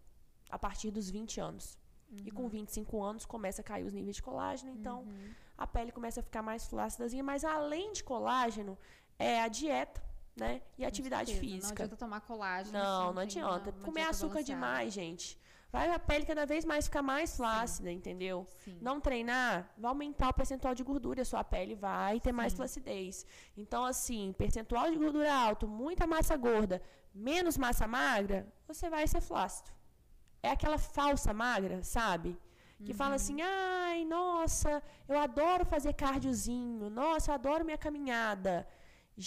a partir dos 20 anos. E Uhum. com 25 anos começa a cair os níveis de colágeno, então Uhum. a pele começa a ficar mais flácidazinha, mas além de colágeno, é a dieta, né? E a atividade certeza. Não física. adianta tomar colágeno. Não, não tem adianta. uma- uma Comer açúcar balanceada. demais, gente. Vai a pele cada vez mais ficar mais flácida, entendeu? Sim. Não treinar, vai aumentar o percentual de gordura, a sua pele vai ter mais Sim. flacidez. Então, assim, percentual de gordura alto, muita massa gorda, menos massa magra, você vai ser flácido. É aquela falsa magra, sabe? Que fala Uhum. assim, ai, nossa, eu adoro fazer cardiozinho, nossa, eu adoro minha caminhada.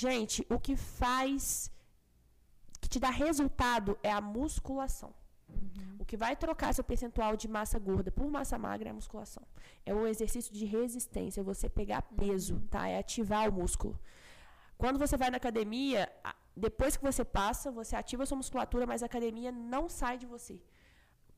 Gente, o que faz, que te dá resultado é a musculação. Uhum. O que vai trocar seu percentual de massa gorda por massa magra é a musculação. É o exercício de resistência, é você pegar peso, Uhum. tá? É ativar o músculo. Quando você vai na academia, depois que você passa, você ativa a sua musculatura, mas a academia não sai de você.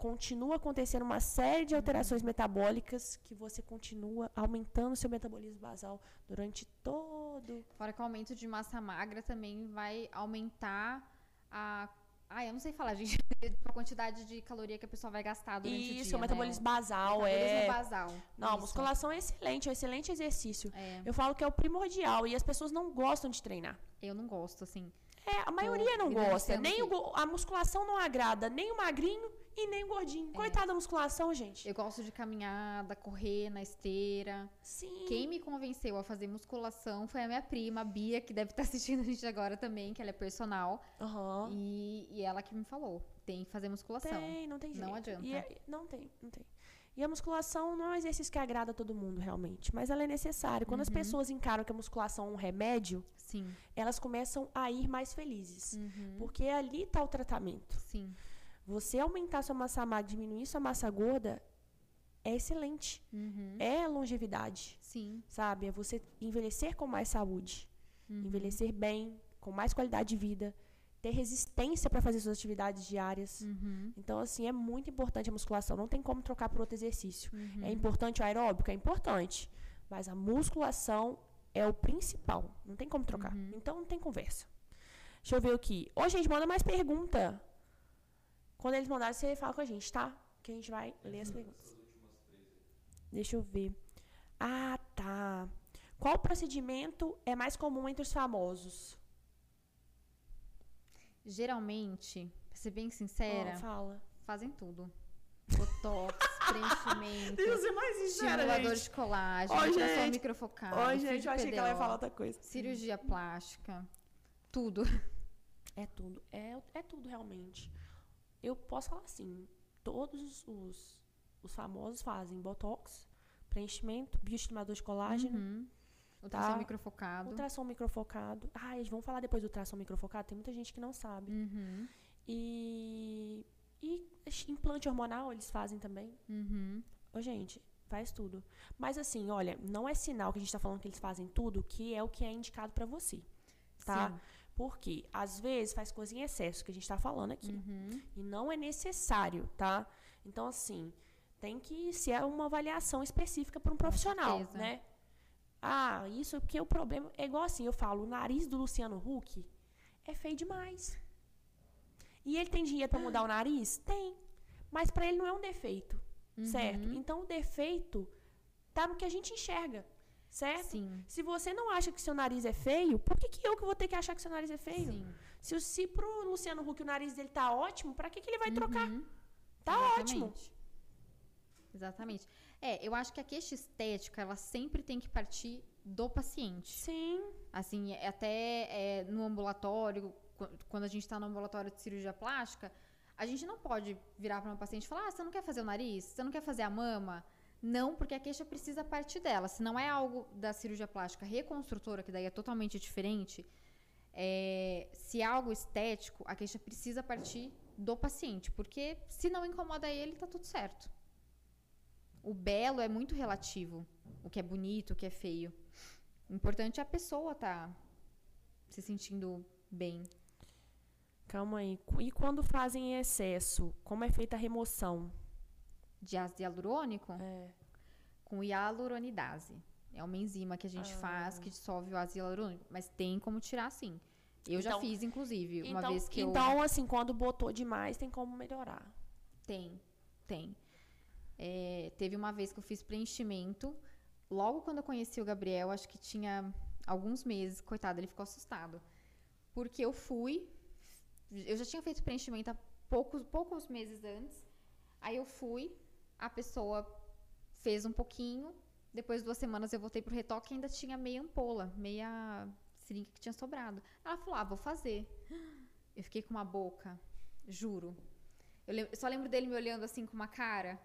Continua acontecendo uma série de alterações metabólicas que você continua aumentando o seu metabolismo basal durante todo. Fora que o aumento de massa magra também vai aumentar a. Ah, eu não sei falar, gente. A quantidade de caloria que a pessoa vai gastar durante o dia. Isso, o metabolismo né? basal Metabolismo é. basal. Não, a Isso. musculação é excelente, é um excelente exercício. É, Eu falo que é o primordial e as pessoas não gostam de treinar. eu não gosto, assim. É, a maioria não me gosta. Nem o a musculação não agrada nem o magrinho e nem o gordinho. Coitada da musculação, gente. Eu gosto de caminhada, correr na esteira. Sim. Quem me convenceu a fazer musculação foi a minha prima, a Bia, que deve estar assistindo a gente agora também, que ela é personal. Aham. E, e ela que me falou: tem que fazer musculação. Tem, não tem jeito. Não adianta. E é- não tem, não tem. E a musculação não é um exercício que agrada a todo mundo, realmente. Mas ela é necessária. Quando uhum. as pessoas encaram que a musculação é um remédio, Sim. elas começam a ir mais felizes. Uhum. Porque ali está o tratamento. Sim. Você aumentar sua massa magra, diminuir sua massa gorda, é excelente. Uhum. É longevidade. Sim. Sabe? É você envelhecer com mais saúde. Uhum. Envelhecer bem, com mais qualidade de vida ter resistência para fazer suas atividades diárias. Uhum. Então, assim, é muito importante a musculação. Não tem como trocar por outro exercício. Uhum. É importante o aeróbico? É importante. Mas a musculação é o principal. Não tem como trocar. Uhum. Então, não tem conversa. Deixa eu ver aqui. Ô, gente, manda mais pergunta. Quando eles mandarem, você fala com a gente, tá? Que a gente vai ler as perguntas. Deixa eu ver. Ah, tá. Qual procedimento é mais comum entre os famosos? geralmente, pra ser bem sincera, oh, fala. fazem tudo. Botox, preenchimento, estimulador de colagem, oh, ultrassom microfocado. Oi, gente, eu achei PDO, que ela ia falar outra coisa. Cirurgia plástica, tudo. É tudo, é, é tudo realmente. Eu posso falar assim, todos os, os famosos fazem Botox, preenchimento, bioestimulador de colágeno, uhum. Ultrassom tá? microfocado. Ultrassom microfocado. Ah, eles vão falar depois do ultrassom microfocado. Tem muita gente que não sabe. Uhum. E, e implante hormonal eles fazem também. Uhum. Ô, gente, faz tudo. Mas assim, olha, não é sinal que a gente está falando que eles fazem tudo que é o que é indicado para você. Tá? Sim. Porque às vezes faz coisa em excesso, que a gente está falando aqui. Uhum. E não é necessário, tá? Então, assim, tem que ser uma avaliação específica para um profissional, né? Ah, isso porque o problema é igual assim, eu falo, o nariz do Luciano Huck é feio demais. E ele tem dinheiro para mudar o nariz? Tem. Mas para ele não é um defeito, uhum. certo? Então o defeito tá no que a gente enxerga, certo? Sim. Se você não acha que seu nariz é feio, por que, que eu que vou ter que achar que seu nariz é feio? Sim. Se, se pro Luciano Huck o nariz dele tá ótimo, para que, que ele vai uhum. trocar? Tá Exatamente. ótimo. Exatamente. É, eu acho que a queixa estética, ela sempre tem que partir do paciente. Sim. Assim, é, até é, no ambulatório, quando a gente está no ambulatório de cirurgia plástica, a gente não pode virar para uma paciente e falar: ah, você não quer fazer o nariz? Você não quer fazer a mama? Não, porque a queixa precisa partir dela. Se não é algo da cirurgia plástica reconstrutora, que daí é totalmente diferente, é, se é algo estético, a queixa precisa partir do paciente. Porque se não incomoda ele, tá tudo certo o belo é muito relativo. O que é bonito, o que é feio. O importante é a pessoa tá se sentindo bem. Calma aí. E quando fazem em excesso, como é feita a remoção? De ácido hialurônico? É. Com hialuronidase. É uma enzima que a gente ah. faz que dissolve o ácido hialurônico. Mas tem como tirar sim. Eu então, já fiz, inclusive, uma então, vez que então, eu... Assim, quando botou demais, tem como melhorar? Tem, tem. É, teve uma vez que eu fiz preenchimento. Logo quando eu conheci o Gabriel, acho que tinha alguns meses, coitado, ele ficou assustado. Porque eu fui, eu já tinha feito preenchimento há poucos, poucos meses antes. Aí eu fui, a pessoa fez um pouquinho. Depois de duas semanas eu voltei pro retoque e ainda tinha meia ampola, meia seringa que tinha sobrado. Ela falou: Ah, vou fazer. Eu fiquei com uma boca, juro. Eu, eu só lembro dele me olhando assim com uma cara.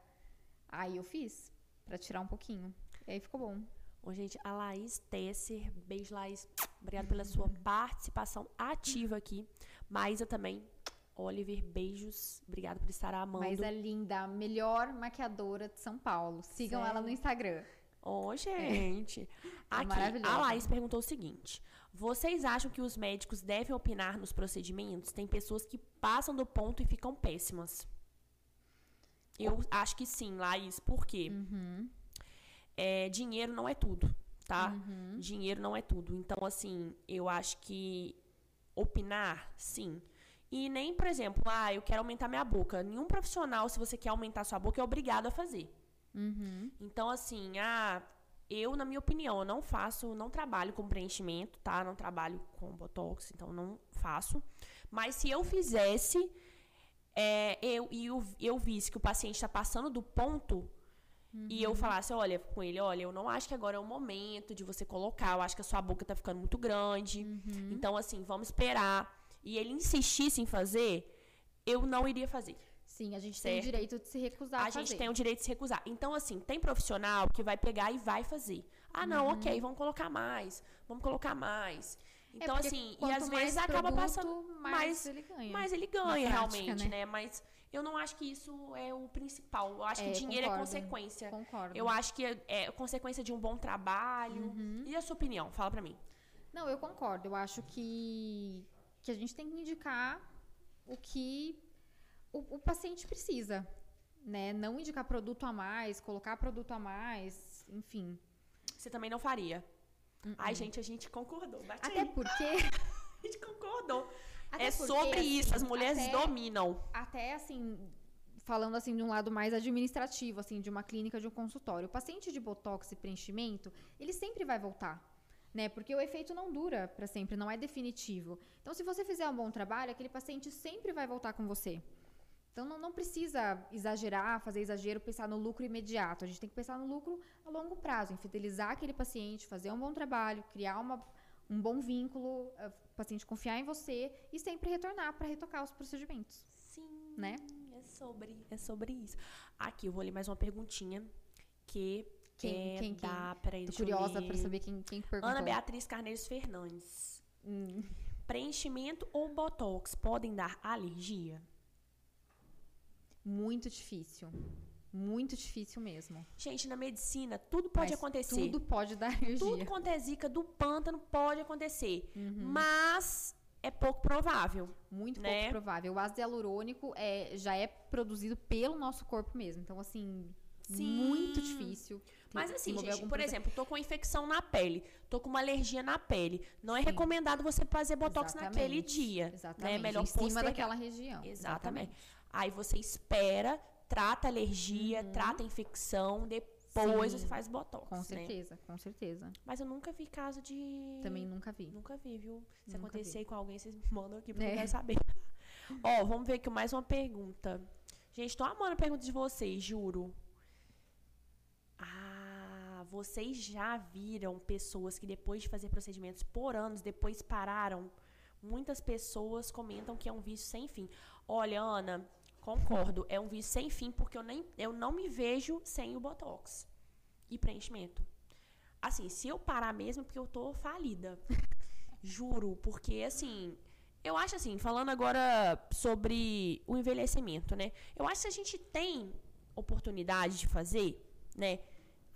Aí eu fiz, para tirar um pouquinho. E aí ficou bom. Bom, gente, a Laís Tesser, beijo, Laís. Obrigada pela sua participação ativa aqui. Maísa também. Oliver, beijos. Obrigada por estar amando. Maísa é linda, a melhor maquiadora de São Paulo. Sigam Sério? ela no Instagram. Ô, oh, gente. É. Aqui, a Laís perguntou o seguinte. Vocês acham que os médicos devem opinar nos procedimentos? Tem pessoas que passam do ponto e ficam péssimas. Eu acho que sim, Laís. Por quê? Uhum. É, dinheiro não é tudo, tá? Uhum. Dinheiro não é tudo. Então, assim, eu acho que opinar, sim. E nem, por exemplo, ah, eu quero aumentar minha boca. Nenhum profissional, se você quer aumentar sua boca, é obrigado a fazer. Uhum. Então, assim, ah, eu, na minha opinião, não faço, não trabalho com preenchimento, tá? Não trabalho com botox, então não faço. Mas se eu fizesse, é, eu, e eu, eu visse que o paciente está passando do ponto uhum. e eu uhum. falasse, olha, com ele, olha, eu não acho que agora é o momento de você colocar, eu acho que a sua boca está ficando muito grande. Uhum. Então, assim, vamos esperar. E ele insistisse em fazer, eu não iria fazer. Sim, a gente certo? tem o direito de se recusar a, a gente tem o direito de se recusar. Então, assim, tem profissional que vai pegar e vai fazer. Ah, não, uhum. ok, vamos colocar mais, vamos colocar mais. É, então, é assim, e às vezes acaba passando. Mais, mais ele ganha. Mais ele ganha, prática, realmente, né? né? Mas eu não acho que isso é o principal. Eu acho é, que dinheiro é concordo, é consequência. Concordo. Eu acho que é, é consequência de um bom trabalho. Uhum. E a sua opinião? Fala pra mim. Não, eu concordo. Eu acho que, que a gente tem que indicar o que o, o paciente precisa. Né? Não indicar produto a mais, colocar produto a mais, enfim. Você também não faria. Uh -uh. Ai, gente, a gente concordou. Bate Até aí. porque. a gente concordou. Até é porque, sobre assim, isso, as mulheres até, dominam. Até assim, falando assim de um lado mais administrativo, assim, de uma clínica, de um consultório. O paciente de botox e preenchimento, ele sempre vai voltar. Né? Porque o efeito não dura para sempre, não é definitivo. Então, se você fizer um bom trabalho, aquele paciente sempre vai voltar com você. Então, não, não precisa exagerar, fazer exagero, pensar no lucro imediato. A gente tem que pensar no lucro a longo prazo, em fidelizar aquele paciente, fazer um bom trabalho, criar uma, um bom vínculo, eh, o paciente confiar em você e sempre retornar para retocar os procedimentos. Sim. Né? É sobre, é sobre isso. Aqui, eu vou ler mais uma perguntinha que quem, quem, quem? da... Peraí, Tô curiosa para saber quem, quem perguntou. Ana Beatriz Carneiros Fernandes. Hum. Preenchimento ou botox podem dar alergia? Muito difícil. Muito difícil mesmo. Gente, na medicina, tudo pode Mas acontecer. Tudo pode dar alergia. Tudo quanto é zica do pântano pode acontecer. Uhum. Mas é pouco provável. Muito né? pouco provável. O ácido hialurônico é, já é produzido pelo nosso corpo mesmo. Então, assim, Sim. muito difícil. Mas assim, gente, por exemplo, tô com infecção na pele, tô com uma alergia na pele. Não é Sim. recomendado você fazer botox Exatamente. naquele dia. Né? Exatamente. Né? Melhor em cima daquela região. Exatamente. Exatamente. Aí você espera, trata a alergia, uhum. trata a infecção, depois Sim. você faz botox. Com né? certeza, com certeza. Mas eu nunca vi caso de. Também nunca vi. Nunca vi, viu? Se nunca acontecer vi. com alguém, vocês me mandam aqui pra é. eu quero saber. Ó, vamos ver aqui mais uma pergunta. Gente, tô amando a pergunta de vocês, juro. Vocês já viram pessoas que depois de fazer procedimentos por anos, depois pararam? Muitas pessoas comentam que é um vício sem fim. Olha, Ana, concordo, é um vício sem fim porque eu, nem, eu não me vejo sem o Botox e preenchimento. Assim, se eu parar mesmo, é porque eu tô falida. Juro, porque assim, eu acho assim, falando agora sobre o envelhecimento, né? Eu acho que se a gente tem oportunidade de fazer, né?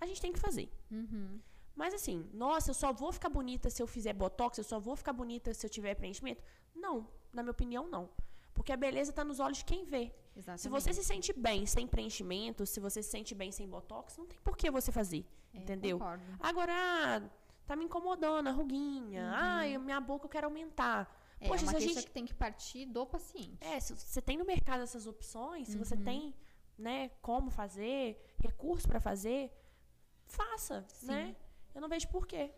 A gente tem que fazer. Uhum. Mas assim, nossa, eu só vou ficar bonita se eu fizer botox, eu só vou ficar bonita se eu tiver preenchimento. Não, na minha opinião, não. Porque a beleza está nos olhos de quem vê. Exatamente. Se você se sente bem sem preenchimento, se você se sente bem sem botox, não tem por que você fazer. É, entendeu? Concordo. Agora, ah, tá me incomodando a ruguinha. Uhum. Ah, minha boca eu quero aumentar. É, Poxa, é uma queixa gente... que tem que partir do paciente. É, se você tem no mercado essas opções, se você uhum. tem, né, como fazer, recurso para fazer, faça, Sim. né? Eu não vejo por quê.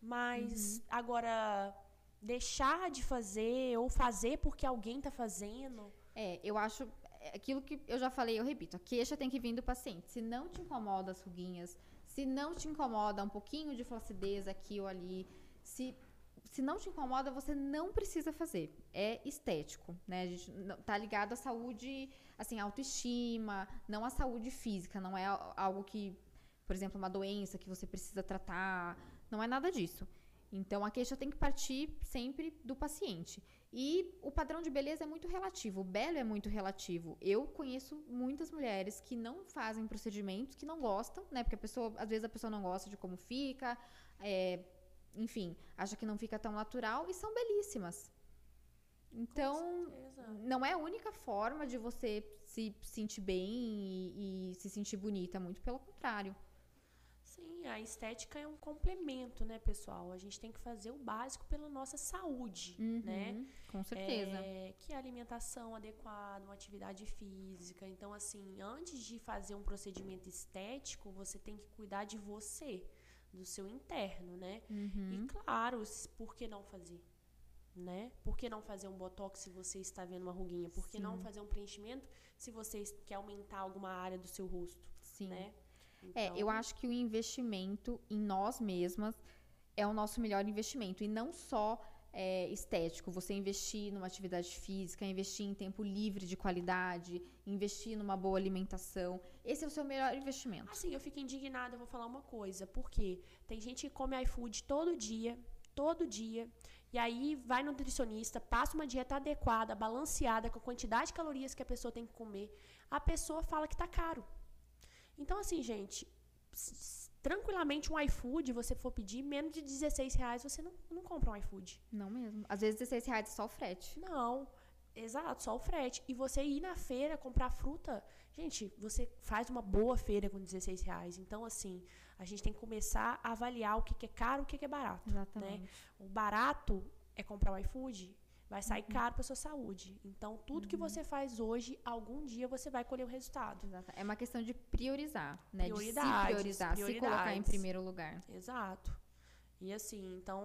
Mas uhum. agora deixar de fazer ou fazer porque alguém está fazendo. É, eu acho é, aquilo que eu já falei, eu repito, a queixa tem que vir do paciente. Se não te incomoda as ruguinhas, se não te incomoda um pouquinho de flacidez aqui ou ali, se se não te incomoda, você não precisa fazer. É estético, né? A gente tá ligado à saúde, assim, autoestima, não à saúde física, não é algo que, por exemplo, uma doença que você precisa tratar, não é nada disso. Então a queixa tem que partir sempre do paciente. E o padrão de beleza é muito relativo, o belo é muito relativo. Eu conheço muitas mulheres que não fazem procedimentos, que não gostam, né? Porque a pessoa, às vezes a pessoa não gosta de como fica, é, enfim, acha que não fica tão natural e são belíssimas. Então, não é a única forma de você se sentir bem e, e se sentir bonita, muito pelo contrário. Sim, a estética é um complemento, né, pessoal? A gente tem que fazer o básico pela nossa saúde, uhum, né? Com certeza. É, que é alimentação adequada, uma atividade física. Então, assim, antes de fazer um procedimento estético, você tem que cuidar de você, do seu interno, né? Uhum. E claro, por que não fazer? Né? Por que não fazer um botox se você está vendo uma ruguinha? Por que Sim. não fazer um preenchimento se você quer aumentar alguma área do seu rosto? Sim. Né? Então... É, eu então acho que o investimento em nós mesmas é o nosso melhor investimento. E não só é, estético, você investir numa atividade física, investir em tempo livre de qualidade, investir numa boa alimentação. Esse é o seu melhor investimento. Assim, eu fico indignada, eu vou falar uma coisa, porque tem gente que come iFood todo dia, todo dia, e aí vai no nutricionista, passa uma dieta adequada, balanceada, com a quantidade de calorias que a pessoa tem que comer, a pessoa fala que tá caro. Então, assim, gente, tranquilamente um iFood, você for pedir, menos de 16 reais, você não, não compra um iFood. Não mesmo. Às vezes 16 reais é só o frete. Não. Exato, só o frete. E você ir na feira comprar fruta, gente, você faz uma boa feira com 16 reais. Então, assim, a gente tem que começar a avaliar o que, é caro e o que, é barato. Né? Exatamente. Né? O barato é comprar o iFood, vai sair uhum. caro para sua saúde. Então, tudo uhum. que você faz hoje, algum dia você vai colher o resultado. Exato. É uma questão de priorizar, né? De se priorizar, se colocar em primeiro lugar. Exato. E assim, então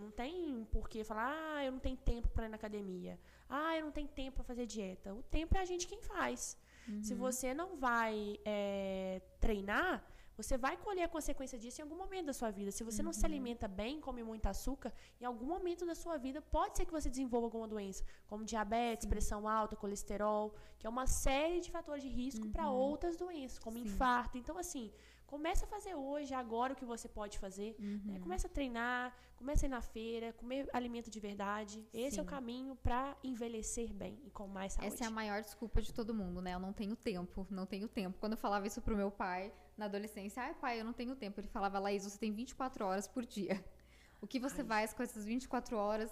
não tem por que falar, ah, eu não tenho tempo para ir na academia. Ah, eu não tenho tempo para fazer dieta. O tempo é a gente quem faz. Uhum. Se você não vai é, treinar, você vai colher a consequência disso em algum momento da sua vida. Se você uhum. não se uhum. alimenta bem, come muito açúcar, em algum momento da sua vida pode ser que você desenvolva alguma doença, como diabetes, Sim. pressão alta, colesterol, que é uma série de fatores de risco uhum. para outras doenças, como Sim. infarto. Então, assim, Começa a fazer hoje, agora o que você pode fazer. Né? Uhum. Né? Começa a treinar, começa a ir na feira, comer alimento de verdade. Esse Sim. é o caminho para envelhecer bem e com mais saúde. Essa é a maior desculpa de todo mundo, né? Eu não tenho tempo, não tenho tempo. Quando eu falava isso pro meu pai na adolescência, ai pai, eu não tenho tempo. Ele falava, Laís, você tem 24 horas por dia. O que você ai. faz com essas 24 horas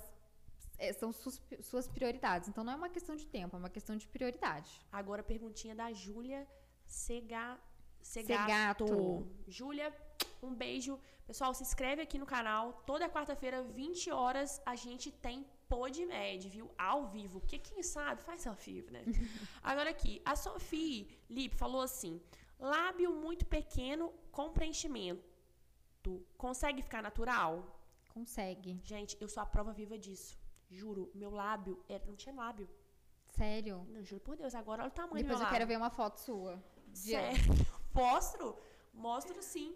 é, são suas, prioridades. Então não é uma questão de tempo, é uma questão de prioridade. Agora a perguntinha da Júlia Segar Segato. Júlia, um beijo. Pessoal, se inscreve aqui no canal. Toda quarta-feira, 20 horas, a gente tem PodMed, viu? Ao vivo. Porque quem sabe faz ao vivo, né? Agora aqui, a Sofia Lip falou assim: lábio muito pequeno com preenchimento. Consegue ficar natural? Consegue. Gente, eu sou a prova viva disso. Juro, meu lábio era, não tinha lábio. Sério? Não, juro por Deus, agora olha o tamanho Depois do meu eu quero ver uma foto sua. Sério? Mostro? Mostro sim.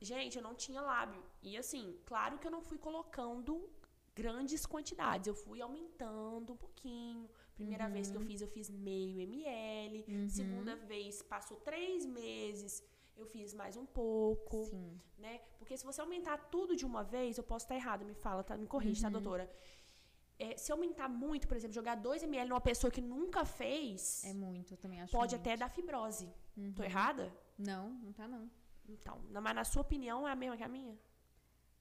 Gente, eu não tinha lábio. E assim, claro que eu não fui colocando grandes quantidades. Eu fui aumentando um pouquinho. Primeira uhum. vez que eu fiz, eu fiz meio ml. Uhum. Segunda vez, passou três meses, eu fiz mais um pouco. Sim. Né? Porque se você aumentar tudo de uma vez, eu posso estar errado, me fala, tá? Me corrige, tá, uhum. tá, doutora? É, se aumentar muito, por exemplo, jogar 2 ml numa pessoa que nunca fez. É muito, eu também acho. Pode muito. até dar fibrose. Uhum. Tô errada? Não, não tá não. Então, mas na sua opinião é a mesma que a minha?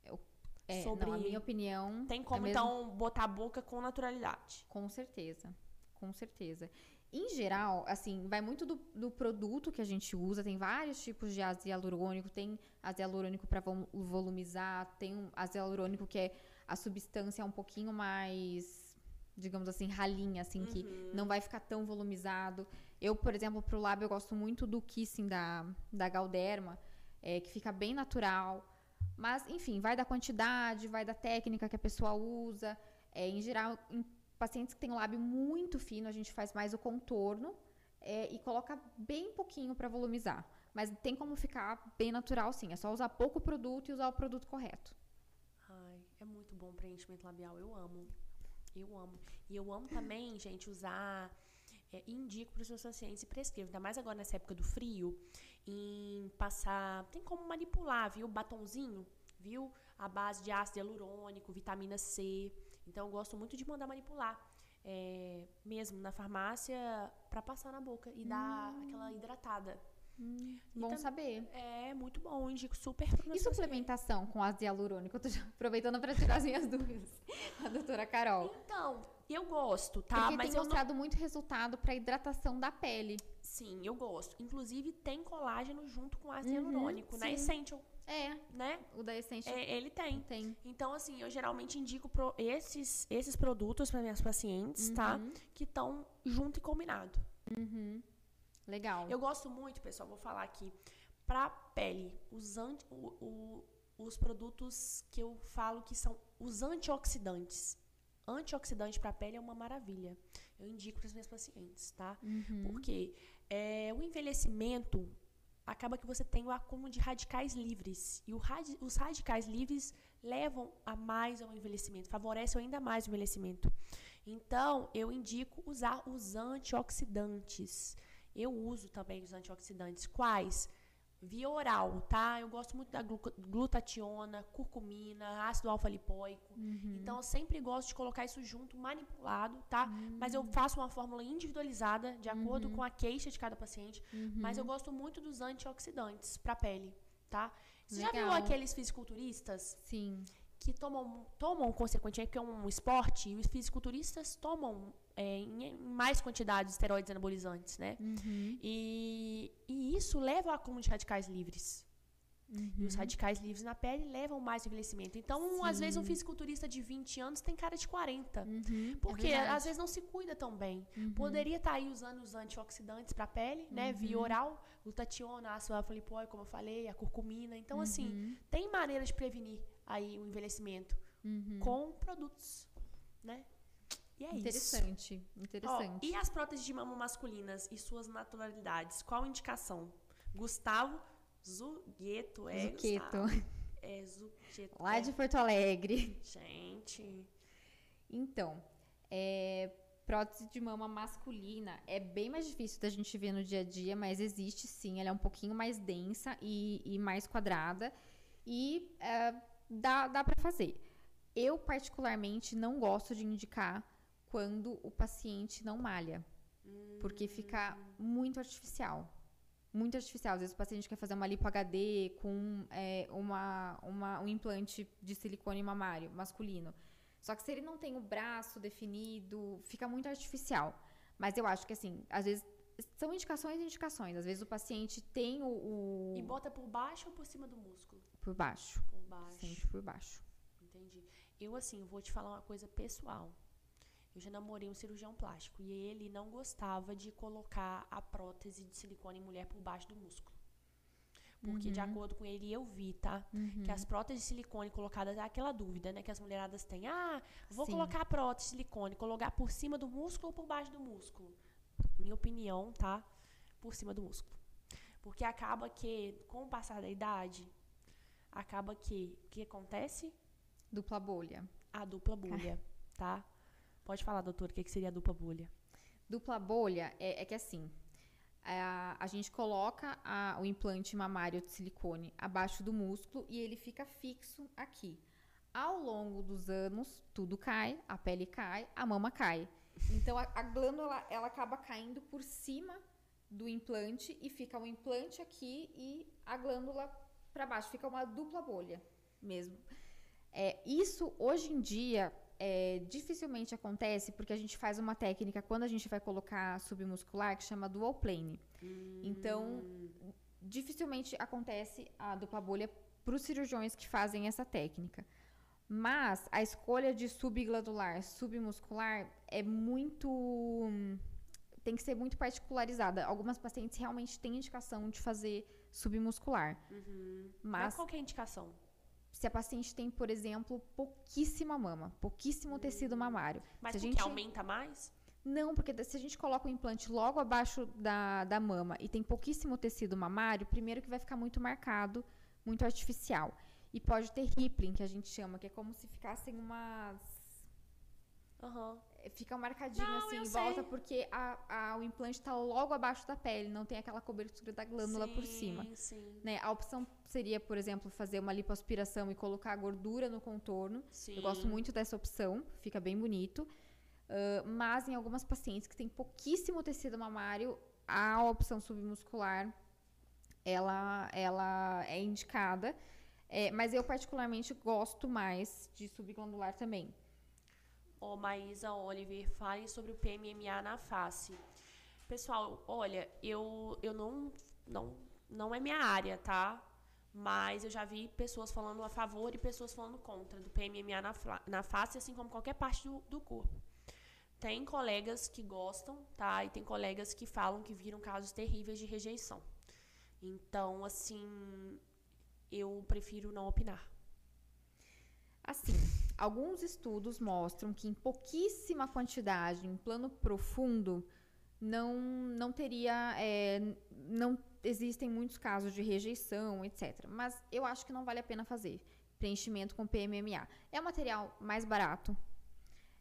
Eu, é, Sobre... não, a minha opinião. Tem como, é então, botar a boca com naturalidade? Com certeza. Com certeza. Em geral, assim, vai muito do, do, produto que a gente usa. Tem vários tipos de ácido hialurônico. Tem ácido hialurônico para volumizar. Tem um ácido hialurônico que é a substância um pouquinho mais, digamos assim, ralinha, assim, uhum. que não vai ficar tão volumizado. Eu, por exemplo, pro lábio, eu gosto muito do kissing da, da Galderma, é, que fica bem natural. Mas, enfim, vai da quantidade, vai da técnica que a pessoa usa. É, em geral, em pacientes que têm o lábio muito fino, a gente faz mais o contorno é, e coloca bem pouquinho para volumizar. Mas tem como ficar bem natural, sim. É só usar pouco produto e usar o produto correto. É muito bom preenchimento labial, eu amo. Eu amo. E eu amo também, gente, usar. É, indico para os seus pacientes e prescrevo, ainda mais agora nessa época do frio, em passar. Tem como manipular, viu? Batonzinho, viu? A base de ácido hialurônico, vitamina C. Então eu gosto muito de mandar manipular. É, mesmo na farmácia para passar na boca e hum. dar aquela hidratada. Hum, bom saber. É, muito bom. Indico super E suplementação com ácido hialurônico? Eu tô aproveitando para tirar as minhas dúvidas. A doutora Carol. Então, eu gosto, tá? Porque Mas tem mostrado não... muito resultado para hidratação da pele. Sim, eu gosto. Inclusive, tem colágeno junto com ácido uhum, hialurônico, sim. na Essential. É, né? O da Essential. É, ele tem. Tem. Então, assim, eu geralmente indico pro esses, esses produtos para minhas pacientes, tá? uhum. tá? Que estão junto e combinado. Uhum. Legal. Eu gosto muito, pessoal, vou falar aqui, para pele, os, anti, o, o, os produtos que eu falo que são os antioxidantes. Antioxidante para pele é uma maravilha. Eu indico para os meus pacientes, tá? Uhum. Porque é, o envelhecimento acaba que você tem o acúmulo de radicais livres. E radi os radicais livres levam a mais ao envelhecimento, favorecem ainda mais o envelhecimento. Então, eu indico usar os antioxidantes. Eu uso também os antioxidantes. Quais? via oral, tá? Eu gosto muito da glutationa, curcumina, ácido alfa-lipoico. Uhum. Então, eu sempre gosto de colocar isso junto, manipulado, tá? Uhum. Mas eu faço uma fórmula individualizada, de acordo uhum. com a queixa de cada paciente. Uhum. Mas eu gosto muito dos antioxidantes para pele, tá? Você Legal. já viu aqueles fisiculturistas? Sim. Que tomam, tomam consequentemente, porque é um esporte, e os fisiculturistas tomam é, em mais quantidade de esteroides anabolizantes, né? Uhum. E, e isso leva ao acúmulo de radicais livres. Uhum. E os uhum. radicais livres na pele levam mais envelhecimento. Então, Sim. às vezes, um fisiculturista de 20 anos tem cara de 40. Uhum. Porque é às vezes não se cuida tão bem. Uhum. Poderia estar tá aí usando os antioxidantes para a pele, né? Via uhum. oral, glutationa, ácido alfa-lipoico, como eu falei, a curcumina. Então, assim, uhum. tem maneira de prevenir aí o envelhecimento com produtos, né? E é interessante, isso. Interessante. e as próteses de mama masculinas e suas naturalidades? Qual indicação? Gustavo Zugueto, é Zuqueto. É Zuqueto. Lá de Porto Alegre. Gente. Então, é, prótese de mama masculina é bem mais difícil da gente ver no dia a dia, mas existe sim. Ela é um pouquinho mais densa e, e mais quadrada e é, dá, dá para fazer. Eu, particularmente, não gosto de indicar quando o paciente não malha. Hum. Porque fica muito artificial. Muito artificial. Às vezes o paciente quer fazer uma lipo HD com é, uma, uma, um implante de silicone mamário masculino. Só que se ele não tem o braço definido, fica muito artificial. Mas eu acho que, assim, às vezes são indicações e indicações. Às vezes o paciente tem o, o, E bota por baixo ou por cima do músculo? Por baixo. Por baixo. Sempre por baixo. Entendi. Eu, assim, vou te falar uma coisa pessoal. Eu já namorei um cirurgião plástico e ele não gostava de colocar a prótese de silicone em mulher por baixo do músculo. Porque, uhum. de acordo com ele, eu vi, tá? Uhum. Que as próteses de silicone colocadas, é aquela dúvida, né? Que as mulheradas têm. Ah, vou Sim. colocar a prótese de silicone, colocar por cima do músculo ou por baixo do músculo? Minha opinião, tá? Por cima do músculo. Porque acaba que, com o passar da idade, acaba que. O que acontece? Dupla bolha. A dupla bolha, tá? Pode falar, doutor, o que, que seria a dupla bolha? Dupla bolha é, é que assim, a, a gente coloca a, o implante mamário de silicone abaixo do músculo e ele fica fixo aqui. Ao longo dos anos, tudo cai, a pele cai, a mama cai. Então a, a glândula ela acaba caindo por cima do implante e fica o implante aqui e a glândula para baixo. Fica uma dupla bolha mesmo. É, isso hoje em dia é, dificilmente acontece porque a gente faz uma técnica quando a gente vai colocar submuscular que chama dual plane. Hum. Então, dificilmente acontece a dupla bolha para os cirurgiões que fazem essa técnica. Mas a escolha de subglandular, submuscular é muito. tem que ser muito particularizada. Algumas pacientes realmente têm indicação de fazer submuscular. Uhum. Mas, mas qual é a indicação? Se a paciente tem, por exemplo, pouquíssima mama, pouquíssimo hum. tecido mamário. Mas se a gente aumenta mais? Não, porque se a gente coloca o implante logo abaixo da, da mama e tem pouquíssimo tecido mamário, primeiro que vai ficar muito marcado, muito artificial. E pode ter rippling, que a gente chama, que é como se ficassem umas. Uhum. Fica marcadinho não, assim em volta, porque a, a, o implante está logo abaixo da pele, não tem aquela cobertura da glândula sim, por cima. Sim. Né? A opção seria, por exemplo, fazer uma lipoaspiração e colocar gordura no contorno. Sim. Eu gosto muito dessa opção, fica bem bonito. Uh, mas em algumas pacientes que têm pouquíssimo tecido mamário, a opção submuscular ela, ela é indicada. É, mas eu particularmente gosto mais de subglandular também. Ô, Maísa Oliver, fale sobre o PMMA na face. Pessoal, olha, eu, eu não, não, não é minha área, tá? Mas eu já vi pessoas falando a favor e pessoas falando contra do PMMA na, na face, assim como qualquer parte do, do corpo. Tem colegas que gostam, tá? E tem colegas que falam que viram casos terríveis de rejeição. Então, assim, eu prefiro não opinar. Assim, alguns estudos mostram que em pouquíssima quantidade, em plano profundo, não, não teria, é, não existem muitos casos de rejeição, etc. Mas eu acho que não vale a pena fazer preenchimento com PMMA. É um material mais barato.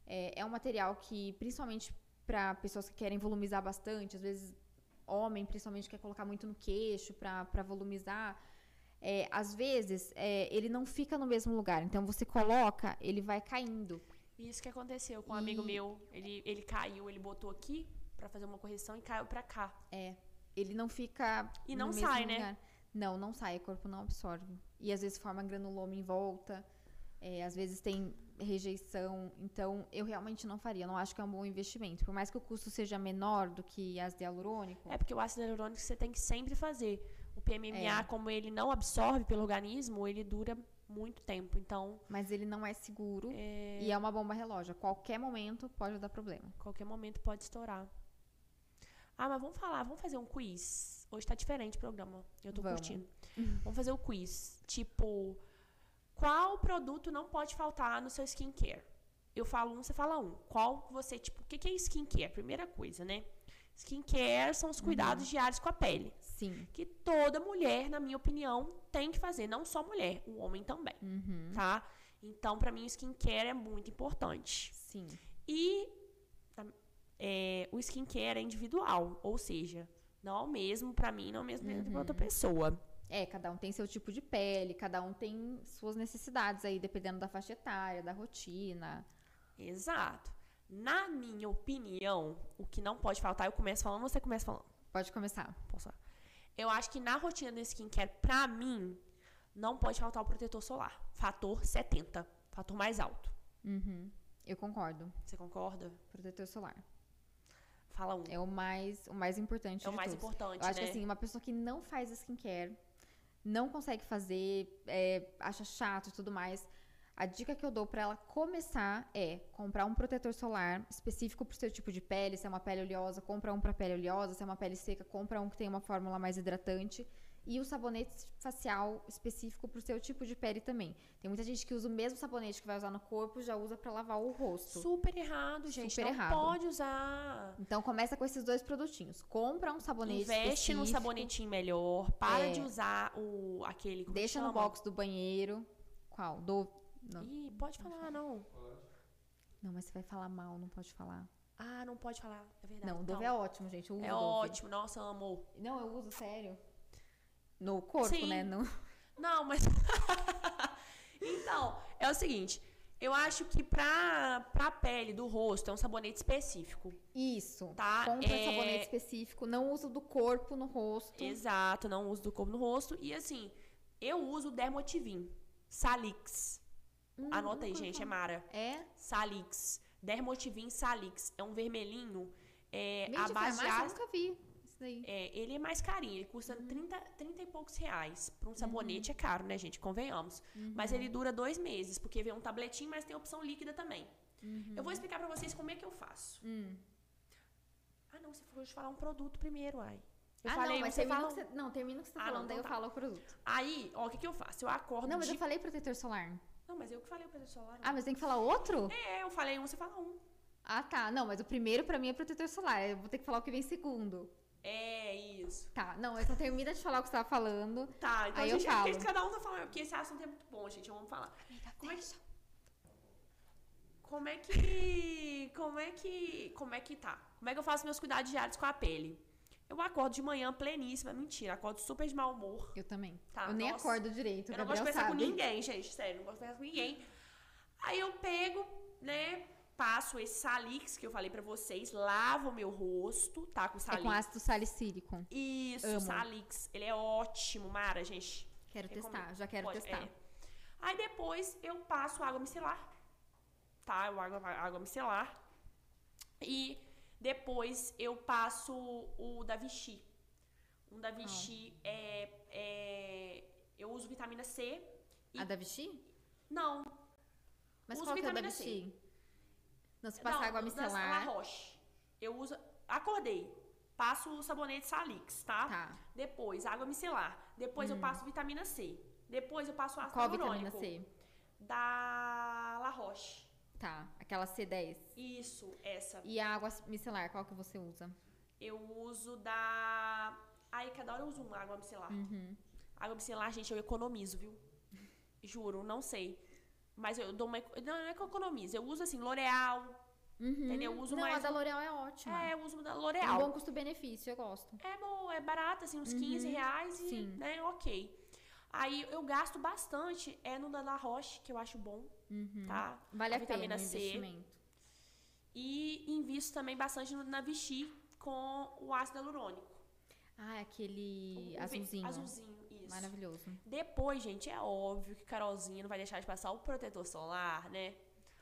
É, é um material que, principalmente para pessoas que querem volumizar bastante, às vezes homem principalmente quer colocar muito no queixo para volumizar. É, às vezes é, ele não fica no mesmo lugar, então você coloca, ele vai caindo. Isso que aconteceu com um e... amigo meu. Ele, ele caiu, ele botou aqui para fazer uma correção e caiu para cá. É. Ele não fica. E não sai, né? lugar. né? Não, não sai, o corpo não absorve. E às vezes forma granuloma em volta. É, às vezes tem rejeição. Então, eu realmente não faria. Não acho que é um bom investimento. Por mais que o custo seja menor do que ácido hialurônico. É porque o ácido hialurônico você tem que sempre fazer. O PMMA, é. como ele não absorve pelo organismo, ele dura muito tempo. Então. Mas ele não é seguro é... e é uma bomba relógio. A qualquer momento pode dar problema. Qualquer momento pode estourar. Ah, mas vamos falar, vamos fazer um quiz. Hoje tá diferente o programa. Eu tô vamos. curtindo. vamos fazer o quiz. Tipo, qual produto não pode faltar no seu skincare? Eu falo um, você fala um. Qual você, tipo, o que, que é skincare? Primeira coisa, né? Skincare são os cuidados uhum. diários com a pele. Sim. Que toda mulher, na minha opinião, tem que fazer. Não só mulher, o homem também. Uhum. Tá? Então, para mim, o skincare é muito importante. Sim. E é, o skincare é individual. Ou seja, não é o mesmo para mim, não é o mesmo uhum. para outra pessoa. É, cada um tem seu tipo de pele, cada um tem suas necessidades aí, dependendo da faixa etária, da rotina. Exato. Na minha opinião, o que não pode faltar, eu começo falando, você começa falando. Pode começar. Posso Eu acho que na rotina do skincare, pra mim, não pode faltar o protetor solar. Fator 70. Fator mais alto. Uhum. Eu concordo. Você concorda? Protetor solar. Fala um. É o mais, o mais importante. É o mais todos. importante. Eu acho né? que assim, uma pessoa que não faz skincare não consegue fazer, é, acha chato e tudo mais. A dica que eu dou para ela começar é comprar um protetor solar específico para o seu tipo de pele. Se é uma pele oleosa, compra um para pele oleosa. Se é uma pele seca, compra um que tem uma fórmula mais hidratante e o sabonete facial específico para o seu tipo de pele também. Tem muita gente que usa o mesmo sabonete que vai usar no corpo, já usa para lavar o rosto. Super errado, gente. Super não errado. pode usar. Então começa com esses dois produtinhos. Compra um sabonete Investe específico. num sabonetinho melhor. Para é. de usar o aquele. Deixa no box do banheiro. Qual? Do. Não. Ih, pode falar, não. Não, mas você vai falar mal, não pode falar. Ah, não pode falar. É verdade. Não, o Dove é ótimo, gente. é Dove. ótimo. Nossa, amo. Não, eu uso, sério. No corpo, Sim. né? No... Não, mas. então, é o seguinte. Eu acho que pra, pra pele do rosto é um sabonete específico. Isso. Tá? Compra é... sabonete específico. Não uso do corpo no rosto. Exato, não uso do corpo no rosto. E assim, eu uso o Dermotivin. Salix. Hum, Anota aí, gente, é Mara. É? Salix. Dermotivin Salix. É um vermelhinho. É, a base de ácido. nunca vi daí. É, ele é mais carinho, ele custa uhum. 30, 30 e poucos reais. Para um sabonete uhum. é caro, né, gente? Convenhamos. Uhum. Mas ele dura dois meses, porque vem um tabletinho, mas tem opção líquida também. Uhum. Eu vou explicar para vocês como é que eu faço. Hum. Ah, não, você falou de falar um produto primeiro, ai. Eu ah, falei, não, mas você fala... você, não, termina o que você tá ah, falando, não, daí então eu tá. falo o produto. Aí, ó, o que, que eu faço? Eu acordo. Não, mas de... eu falei protetor solar. Não, mas eu que falei o protetor solar. Ah, mas tem que falar outro? É, eu falei um, você fala um. Ah, tá. Não, mas o primeiro pra mim é protetor solar. Eu vou ter que falar o que vem segundo. É, isso. Tá, não, então termina de falar o que você tava falando. Tá, então aí gente, eu falo. cada um tá falando, porque esse assunto é muito bom, gente. Vamos falar. Amiga, como é que. Como é que. Como é que. Como é que tá? Como é que eu faço meus cuidados diários com a pele? Eu acordo de manhã pleníssima, mentira, acordo super de mau humor. Eu também. Tá, eu nem nossa, acordo direito. Eu não gosto de conversar com ninguém, gente, sério, não gosto de conversar com ninguém. Aí eu pego, né, passo esse salix que eu falei para vocês, lavo o meu rosto, tá? Com salix. É com ácido salicílico. Isso, Amo. salix. Ele é ótimo, Mara, gente. Quero Recomendo. testar, já quero Pode, testar. É. Aí depois eu passo água micelar, tá? Eu água, água micelar. E depois eu passo o da Vichy. Um da Vichy oh. é, é, Eu uso vitamina C. A da Vichy? Não. Mas uso qual que é a da Vichy? C. Não, se passar não, água micelar. La Roche. Eu uso. Acordei. Passo o sabonete Salix, tá? Tá. Depois, água micelar. Depois hum. eu passo vitamina C. Depois eu passo ácido Qual vitamina C? Da La Roche. Tá, aquela C10. Isso, essa. E a água micelar, qual que você usa? Eu uso da Aí cada hora eu uso uma água micelar. Água micelar, gente, eu economizo, viu? Juro, não sei. Mas eu dou uma. Não, não é que eu economizo. Eu uso assim, L'Oreal. Entendeu? Eu uso Não, mais. a da L'Oreal é ótima. É, eu uso da É L'Oreal. bom custo-benefício, eu gosto. É bom, é barato, assim, uns 15 reais e, Sim. né, ok. Aí eu gasto bastante, é no da La Roche, que eu acho bom, tá? Vale a, pena vitamina o C. E invisto também bastante na Vichy com o ácido hialurônico. Ah, é aquele O- azulzinho. Azulzinho, isso. Maravilhoso. Depois, gente, é óbvio que Carolzinha não vai deixar de passar o protetor solar, né?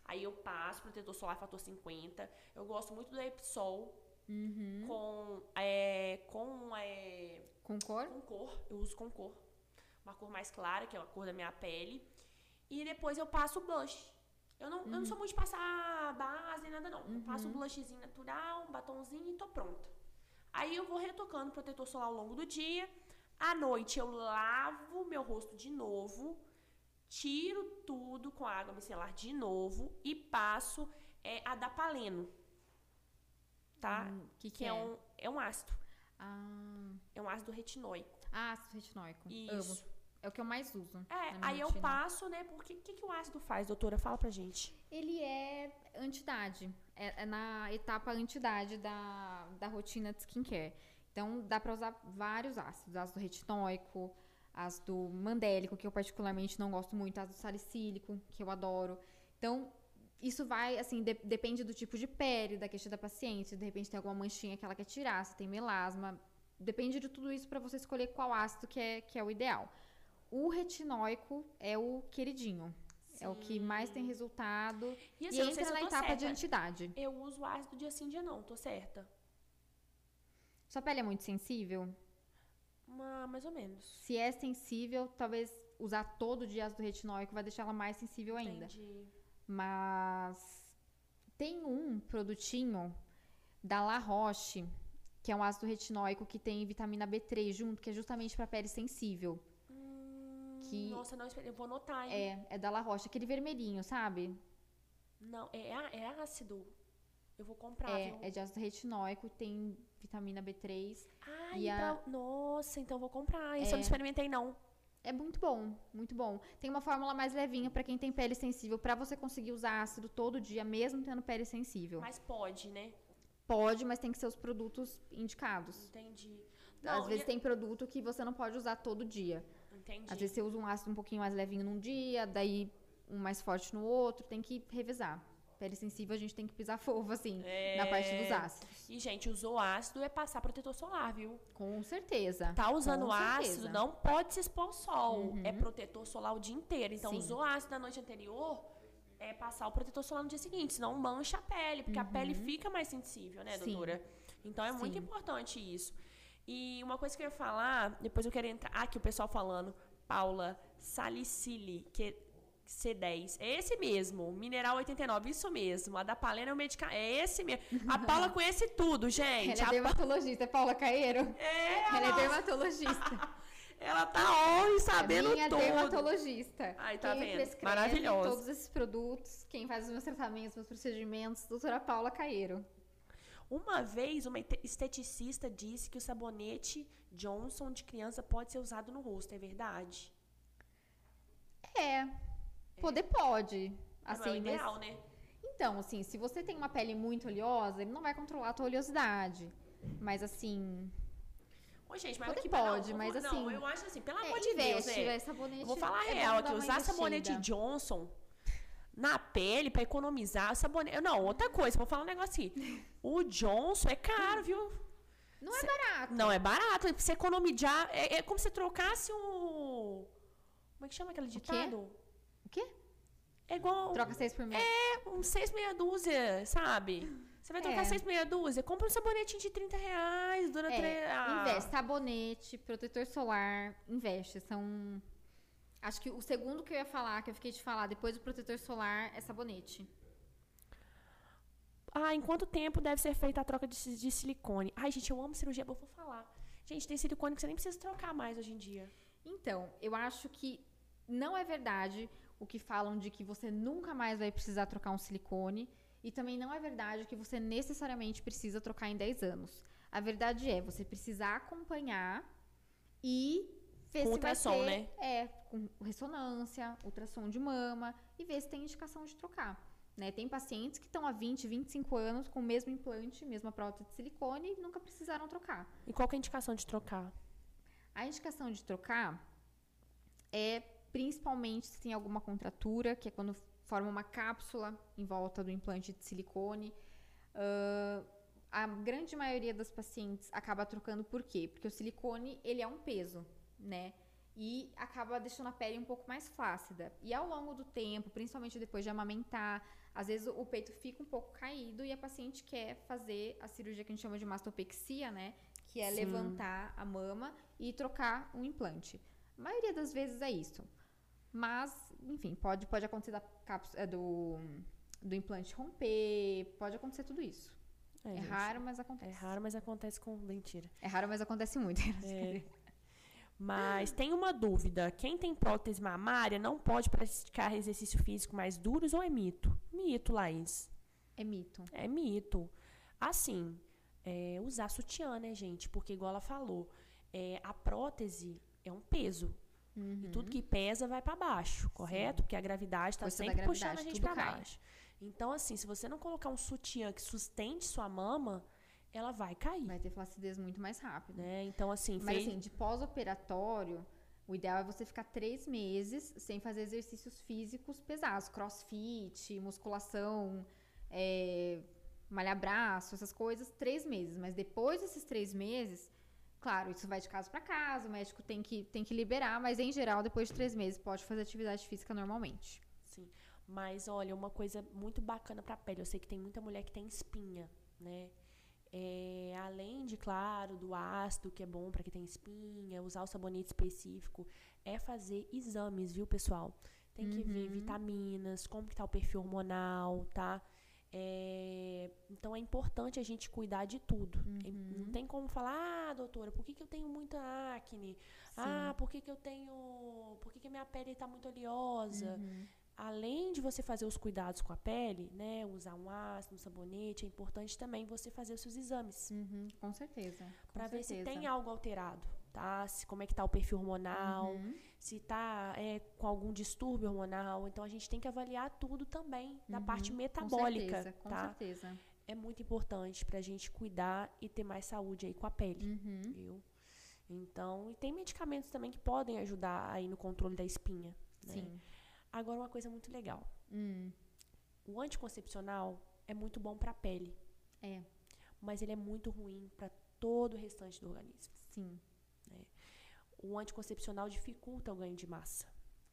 Aí eu passo protetor solar fator 50. Eu gosto muito do Epsol Uhum. com, é, com, é, Com cor? com cor. Eu uso com cor. Uma cor mais clara, que é a cor da minha pele. E depois eu passo o blush. Eu não, eu não sou muito de passar base nem nada, não. Eu passo o blushzinho natural, um batonzinho e tô pronta. Aí eu vou retocando protetor solar ao longo do dia. À noite eu lavo meu rosto de novo, tiro tudo com água micelar de novo e passo é, a Dapaleno. Tá? Hum, que que que é? é? um, é um ácido. Ah, É um ácido retinóico. ácido retinóico. Isso. Amo. É o que eu mais uso. É, aí eu passo, né? Porque o que, que o ácido faz, doutora? Fala pra gente. Ele é antidade. É, é na etapa antidade da, da rotina de skincare. Então, dá pra usar vários ácidos. Ácido retinóico, ácido mandélico, que eu particularmente não gosto muito, ácido salicílico, que eu adoro. Então, isso vai, assim, de- depende do tipo de pele, da queixa da paciente. Se de repente tem alguma manchinha que ela quer tirar, se tem melasma. Depende de tudo isso pra você escolher qual ácido que é, que é o ideal. O retinóico é o queridinho. É o que mais tem resultado. E E, assim, sei entra se na etapa de certa. antidade. Eu uso ácido dia sim, dia não. Tô certa? Sua pele é muito sensível? Uma, mais ou menos. Se é sensível, talvez usar todo dia ácido retinóico vai deixar ela mais sensível ainda. Entendi. Mas tem um produtinho da La Roche, que é um ácido retinóico que tem vitamina B3 junto, que é justamente para pele sensível. Que- Nossa, não, eu vou anotar, hein? É, é da La Roche, aquele vermelhinho, sabe? Não, é, á- é ácido. Eu vou comprar, viu? É, é de ácido retinóico, tem vitamina B3. Ai, e a- então- Nossa, então vou comprar. Isso eu não É. experimentei, não. É muito bom, muito bom. Tem uma fórmula mais levinha pra quem tem pele sensível, pra você conseguir usar ácido todo dia, mesmo tendo pele sensível. Mas pode, né? Pode, mas tem que ser os produtos indicados. Entendi. Às Não, vezes e- tem produto que você não pode usar todo dia. Entendi. Às vezes você usa um ácido um pouquinho mais levinho num dia, daí um mais forte no outro, tem que revezar. Pele sensível a gente tem que pisar fogo, assim, na parte dos ácidos. E, gente, usou ácido é passar protetor solar, viu? Com certeza. Tá usando ácido, certeza. Uhum. não pode se expor ao sol. É protetor solar o dia inteiro. Então, Sim. usou ácido na noite anterior, é passar o protetor solar no dia seguinte, senão mancha a pele, porque a pele fica mais sensível, né, Uhum. Sim. doutora? Então é muito Sim. importante isso. E uma coisa que eu ia falar, depois eu quero entrar. Ah, que o pessoal falando, Paula Salicili, que C10. É esse mesmo, Mineral 89, isso mesmo. A da Palena é o medicamento. É esse mesmo. A Paula conhece tudo, gente. Ela é dermatologista, é Paula Caeiro? É, Ela é ela, dermatologista. ela tá on sabendo é minha tudo. dermatologista. Ai, tá quem vendo? prescreve Maravilhoso. todos esses produtos, quem faz os meus tratamentos, meus procedimentos, doutora Paula Caeiro. Uma vez, uma esteticista disse que o sabonete Johnson de criança pode ser usado no rosto, é verdade? É, poder pode. Assim, é o mas- ideal, né? Então, assim, se você tem uma pele muito oleosa, ele não vai controlar a tua oleosidade. Mas assim, Ô, gente, mas Poder que pode, não, mas não, assim, eu acho assim, pelo é, amor de Deus, investe, né? vai, sabonete. Eu vou falar a é real aqui, usar sabonete. Johnson na pele pra economizar sabonete. Não, outra coisa, vou falar um negócio aqui. O Johnson é caro, viu? Não é barato. Não é barato, você economizar. É, é como se trocasse o. Como é que chama aquele quê? ditado? O quê? É igual. Troca seis por mês. É, um seis meia dúzia, sabe? Você vai trocar É. seis meia dúzia, compra um sabonetinho de 30 reais, dura É, três. Ah, investe. Sabonete, protetor solar, investe. São. Acho que o segundo que eu ia falar, que eu fiquei de falar depois do protetor solar, é sabonete. Ah, em quanto tempo deve ser feita a troca de, de silicone? Ai, gente, eu amo cirurgia, eu vou falar. Gente, tem silicone que você nem precisa trocar mais hoje em dia. Então, eu acho que não é verdade o que falam de que você nunca mais vai precisar trocar um silicone. E também não é verdade que você necessariamente precisa trocar em 10 anos. A verdade é, você precisa acompanhar e ver Com se ultrassom, vai ter, né? É, com ressonância, ultrassom de mama e ver se tem indicação de trocar. Né? Tem pacientes que estão há 20, 25 anos com o mesmo implante, mesma prótese de silicone e nunca precisaram trocar. E qual é a indicação de trocar? A indicação de trocar é principalmente se tem alguma contratura, que é quando forma uma cápsula em volta do implante de silicone. Uh, a grande maioria das pacientes acaba trocando por quê? Porque o silicone, ele é um peso, né? E acaba deixando a pele um pouco mais flácida. E ao longo do tempo, principalmente depois de amamentar, às vezes o peito fica um pouco caído e a paciente quer fazer a cirurgia que a gente chama de mastopexia, né? Que é Sim. levantar a mama e trocar um implante. A maioria das vezes é isso. Mas, enfim, pode, pode acontecer da cápsula, é, do, do implante romper, pode acontecer tudo isso. É, gente, raro, mas É acontece. raro, mas acontece com mentira. É raro, mas acontece muito. É. Mas tem uma dúvida: quem tem prótese mamária não pode praticar exercício físico mais duros ou é mito? Mito, Laís. É mito. É mito. Assim, é, usar sutiã, né, gente? Porque, igual ela falou, é, a prótese é um peso. E tudo que pesa vai para baixo, correto? Porque a gravidade está sempre puxando a gravidade, gente para baixo. Então, assim, se você não colocar um sutiã que sustente sua mama, ela vai cair. Vai ter flacidez muito mais rápido. Né? Então, assim, Mas fez... assim, de pós-operatório, o ideal é você ficar três meses sem fazer exercícios físicos pesados, crossfit, musculação, é, malhar braço, essas coisas, três meses. Mas depois desses três meses, claro, isso vai de caso para caso, o médico tem que, tem que liberar, mas em geral, depois de três meses, pode fazer atividade física normalmente. Sim. Mas olha, uma coisa muito bacana pra pele. Eu sei que tem muita mulher que tem espinha, né? É, além de, claro, do ácido, que é bom pra quem tem espinha, usar o sabonete específico, é fazer exames, viu, pessoal? Tem que ver vitaminas, como que tá o perfil hormonal, tá? É, então é importante a gente cuidar de tudo. É- Não tem como falar, ah, doutora, por que, que eu tenho muita acne? Ah, por que, que eu tenho. Por que, que a minha pele tá muito oleosa? Além de você fazer os cuidados com a pele, né, usar um ácido, um sabonete, é importante também você fazer os seus exames Uhum, com certeza. com para ver se tem algo alterado, tá? Se, como é que tá o perfil hormonal, Uhum. se tá é, com algum distúrbio hormonal. Então a gente tem que avaliar tudo também da parte Com metabólica, certeza, com tá? certeza. É muito importante pra gente cuidar e ter mais saúde aí com a pele, Uhum. viu? Então, e tem medicamentos também que podem ajudar aí no controle da espinha, né? Sim. Agora uma coisa muito legal. Hum, O anticoncepcional é muito bom para a pele, é, mas ele é muito ruim para todo o restante do organismo. sim. O anticoncepcional dificulta o ganho de massa.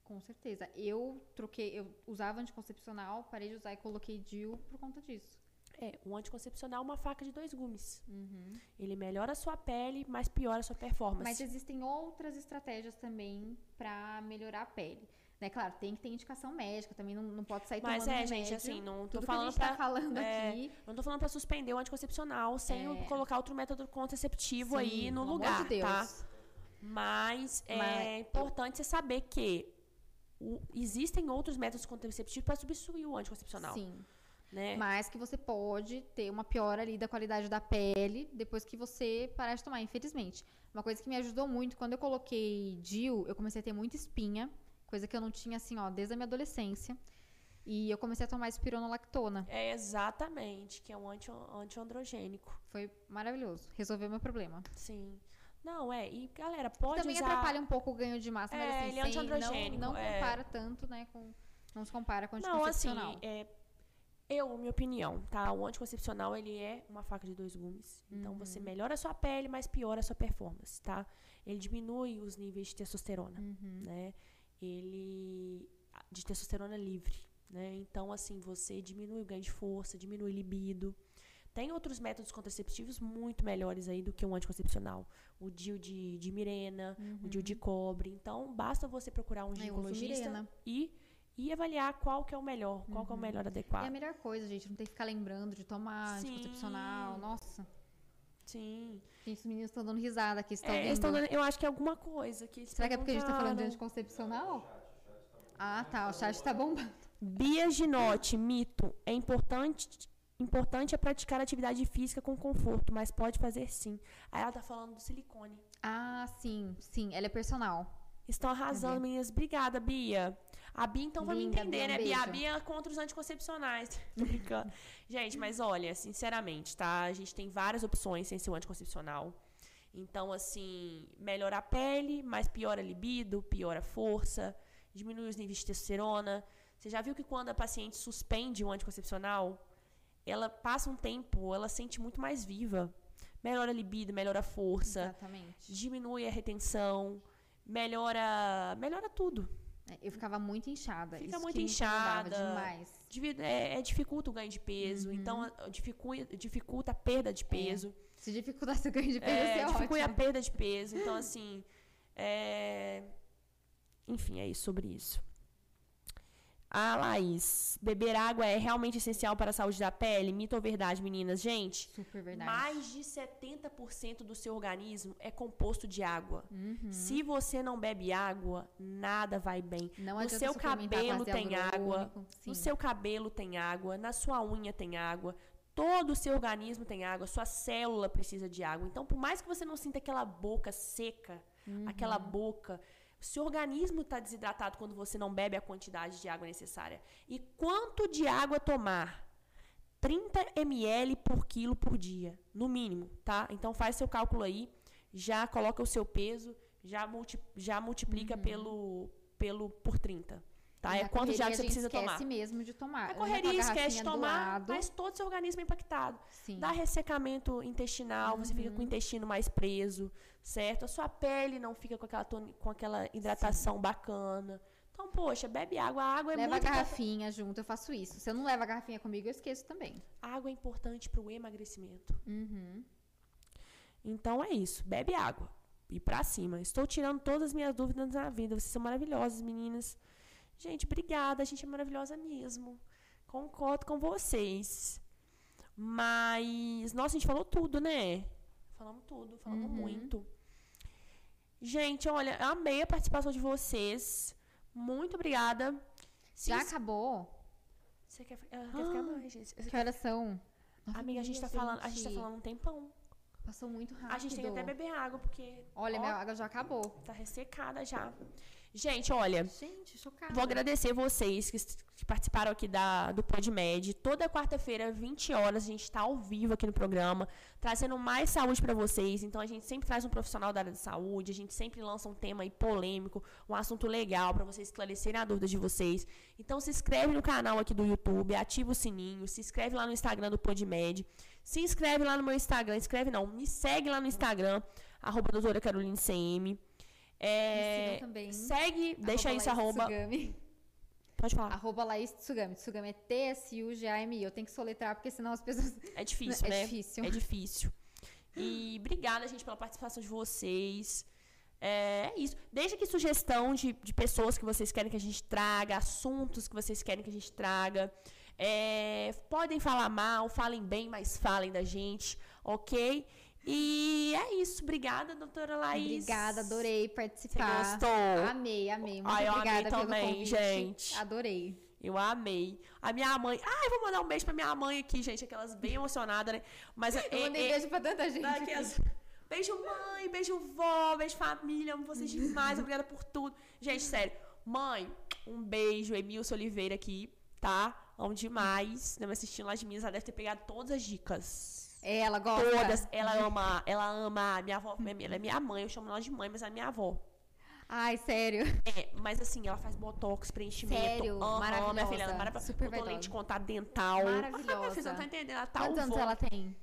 Com certeza. Eu troquei, eu usava anticoncepcional, parei de usar e coloquei DIU por conta disso. É, o anticoncepcional é uma faca de dois gumes. Uhum. Ele melhora a sua pele, mas piora a sua performance. Mas existem outras estratégias também pra melhorar a pele. Né? Claro, tem que ter indicação médica, também não, não pode sair Mas tomando é, remédio. gente, assim, não tô Tudo falando que a gente pra. tá falando é, aqui. Não tô falando pra suspender o anticoncepcional sem É. colocar outro método contraceptivo sim, aí no lugar, de Deus. tá? Mas é Mas- importante você saber que o- existem outros métodos contraceptivos para substituir o anticoncepcional, Sim. né? Mas que você pode ter uma piora ali da qualidade da pele depois que você parar de tomar, infelizmente. Uma coisa que me ajudou muito, quando eu coloquei DIU, eu comecei a ter muita espinha, coisa que eu não tinha assim, ó, desde a minha adolescência. E eu comecei a tomar espironolactona. É exatamente, que é um anti, antiandrogênico. Foi maravilhoso. Resolveu meu problema. Sim. Não, é. E, galera, pode Também usar... atrapalha um pouco o ganho de massa, mas É, assim, ele é antiandrogênico, não, não é. compara tanto, né, com... Não se compara com o Não, assim, anticoncepcional. é, eu, minha opinião, tá? O anticoncepcional, ele é uma faca de dois gumes. Então, você Uhum. melhora a sua pele, mas piora a sua performance, tá? Ele diminui os níveis de testosterona, Uhum. né? Ele... De testosterona livre, né? Então, assim, você diminui o ganho de força, diminui libido. Tem outros métodos contraceptivos muito melhores aí do que o anticoncepcional. O DIU de, de Mirena, o DIU de cobre. Então, basta você procurar um Uhum. uso ginecologista e, e avaliar qual que é o melhor, qual que é o melhor É adequado. a melhor coisa, gente. Não tem que ficar lembrando de tomar Sim. anticoncepcional. Nossa. Sim. Gente, os meninos estão dando risada aqui. Estão É, eles tão dando- eu acho que é alguma coisa que Será que é porque a gente tá falando de anticoncepcional? Ah, tá. O chat tá bombando. Bia Ginotti, mito. É importante, Importante é praticar atividade física com conforto, mas pode fazer sim. Aí ela tá falando do silicone. Ah, sim, sim. Ela é personal. Estão arrasando, meninas. Obrigada, Bia. A Bia, então, vai me entender, um né, Bia? A. Bia é contra os anticoncepcionais. Tô brincando. gente, mas olha, sinceramente, tá? A gente tem várias opções sem ser o anticoncepcional. Então, assim, melhora a pele, mas piora a libido, piora a força, diminui os níveis de testosterona. Você já viu que quando a paciente suspende o anticoncepcional, ela passa um tempo, ela sente muito mais viva. Melhora a libido, melhora a força, Exatamente. diminui a retenção, melhora, melhora tudo. É, Eu ficava muito inchada. Fica isso muito inchada. demais. É, é dificulta o ganho de peso, Uhum. então a- dificulta, dificulta a perda de peso. Se dificultasse o ganho de peso, É, dificulta a ótimo. perda de peso. Então, assim. é, Enfim, é isso sobre isso. A Laís, beber água é realmente essencial para a saúde da pele? Mito ou verdade, meninas? Gente, Super verdade. mais de 70% do seu organismo é composto de água. Uhum. Se você não bebe água, nada vai bem. Não no seu cabelo tem água. No seu cabelo tem água, na sua unha tem água, todo o seu organismo tem água, sua célula precisa de água. Então, por mais que você não sinta aquela boca seca, Uhum. aquela boca, seu organismo está desidratado quando você não bebe a quantidade de água necessária. E quanto de água tomar? 30 ml por quilo por dia, no mínimo, tá? Então faz seu cálculo aí, já coloca o seu peso, já, multi, já multiplica pelo, pelo por 30. Tá? Uhum. É quanto de água você a precisa tomar. esquece mesmo de tomar. A correria esquece de tomar, mas todo o seu organismo é impactado. Sim. Dá ressecamento intestinal, você fica com o Uhum. intestino mais preso, certo? A sua pele não fica com aquela, com aquela hidratação bacana. Então, poxa, bebe água. A água é Leva a muito impor- garrafinha junto, eu faço isso. Se eu não levo a garrafinha comigo, eu esqueço também. água é importante para o emagrecimento. Uhum. Então é isso, bebe água. E pra cima. Estou tirando todas as minhas dúvidas na vida. Vocês são maravilhosas, meninas. Gente, obrigada. A gente é maravilhosa mesmo. Concordo com vocês. Mas, nossa, a gente falou tudo, né? Falamos tudo, falamos Uhum. muito. Gente, olha, amei a participação de vocês. Muito obrigada. Se Já acabou? Você quer, ela quer ficar mais, gente? Que horas são? Nove Amiga, a gente tá dias, falando, a gente tá falando um tempão. Passou muito rápido. A gente tem que até beber água, porque Olha, ó, minha água já acabou. tá ressecada já. Gente, olha, Gente, chocada. vou agradecer vocês que, que participaram aqui da, do PodMed. Toda quarta-feira, 20 horas, a gente tá ao vivo aqui no programa, trazendo mais saúde pra vocês. Então, a gente sempre traz um profissional da área de saúde, a gente sempre lança um tema polêmico, um assunto legal pra vocês esclarecerem a dúvida de vocês. Então, se inscreve no canal aqui do YouTube, ativa o sininho, se inscreve lá no Instagram do PodMed. Se inscreve lá no meu Instagram, inscreve não, me segue lá no Instagram, arroba doutora Caroline CM. É, também. Segue, deixa aí Laís seu arroba. Tsugami. Pode falar. Arroba Laís Tsugami. Tsugami é T-S-U-G-A-M-I. Eu tenho que soletrar, porque senão as pessoas... É difícil, É né? difícil. É difícil. E obrigada, gente, pela participação de vocês. É isso. Deixa aqui sugestão de, de pessoas que vocês querem que a gente traga, assuntos que vocês querem que a gente traga. É, podem falar mal, falem bem, mas falem da gente, ok? E é isso. Obrigada, doutora Laís. Obrigada, adorei Você participar. gostou? Amei, amei. Muito Ai, eu amei obrigada pelo também, convite. gente. Adorei. Eu amei. A minha mãe. Ai, vou mandar um beijo pra minha mãe aqui, gente. Aquelas bem emocionadas, né? Mas é, Eu mandei é- beijo pra tanta gente. Daqui as- Beijo, mãe, beijo, vó, beijo, família, amo vocês demais, obrigada por tudo. Gente, sério, mãe, um beijo, Emilson Oliveira aqui, tá? Amo demais. Não me assistindo lá de Minas, ela deve ter pegado todas as dicas. Ela gosta. Todas. Ela ama, ela ama a minha avó, ela é minha mãe, eu chamo ela de mãe, mas é minha avó. Ai, sério. É, mas assim, ela faz botox, preenchimento. Sério? Aham, minha filha, ela é Maravilhosa. maravilhosa. Super Botou lente de contato dental. Ah, minha filha, não tá entendendo, ela tá Quantos anos ela tem?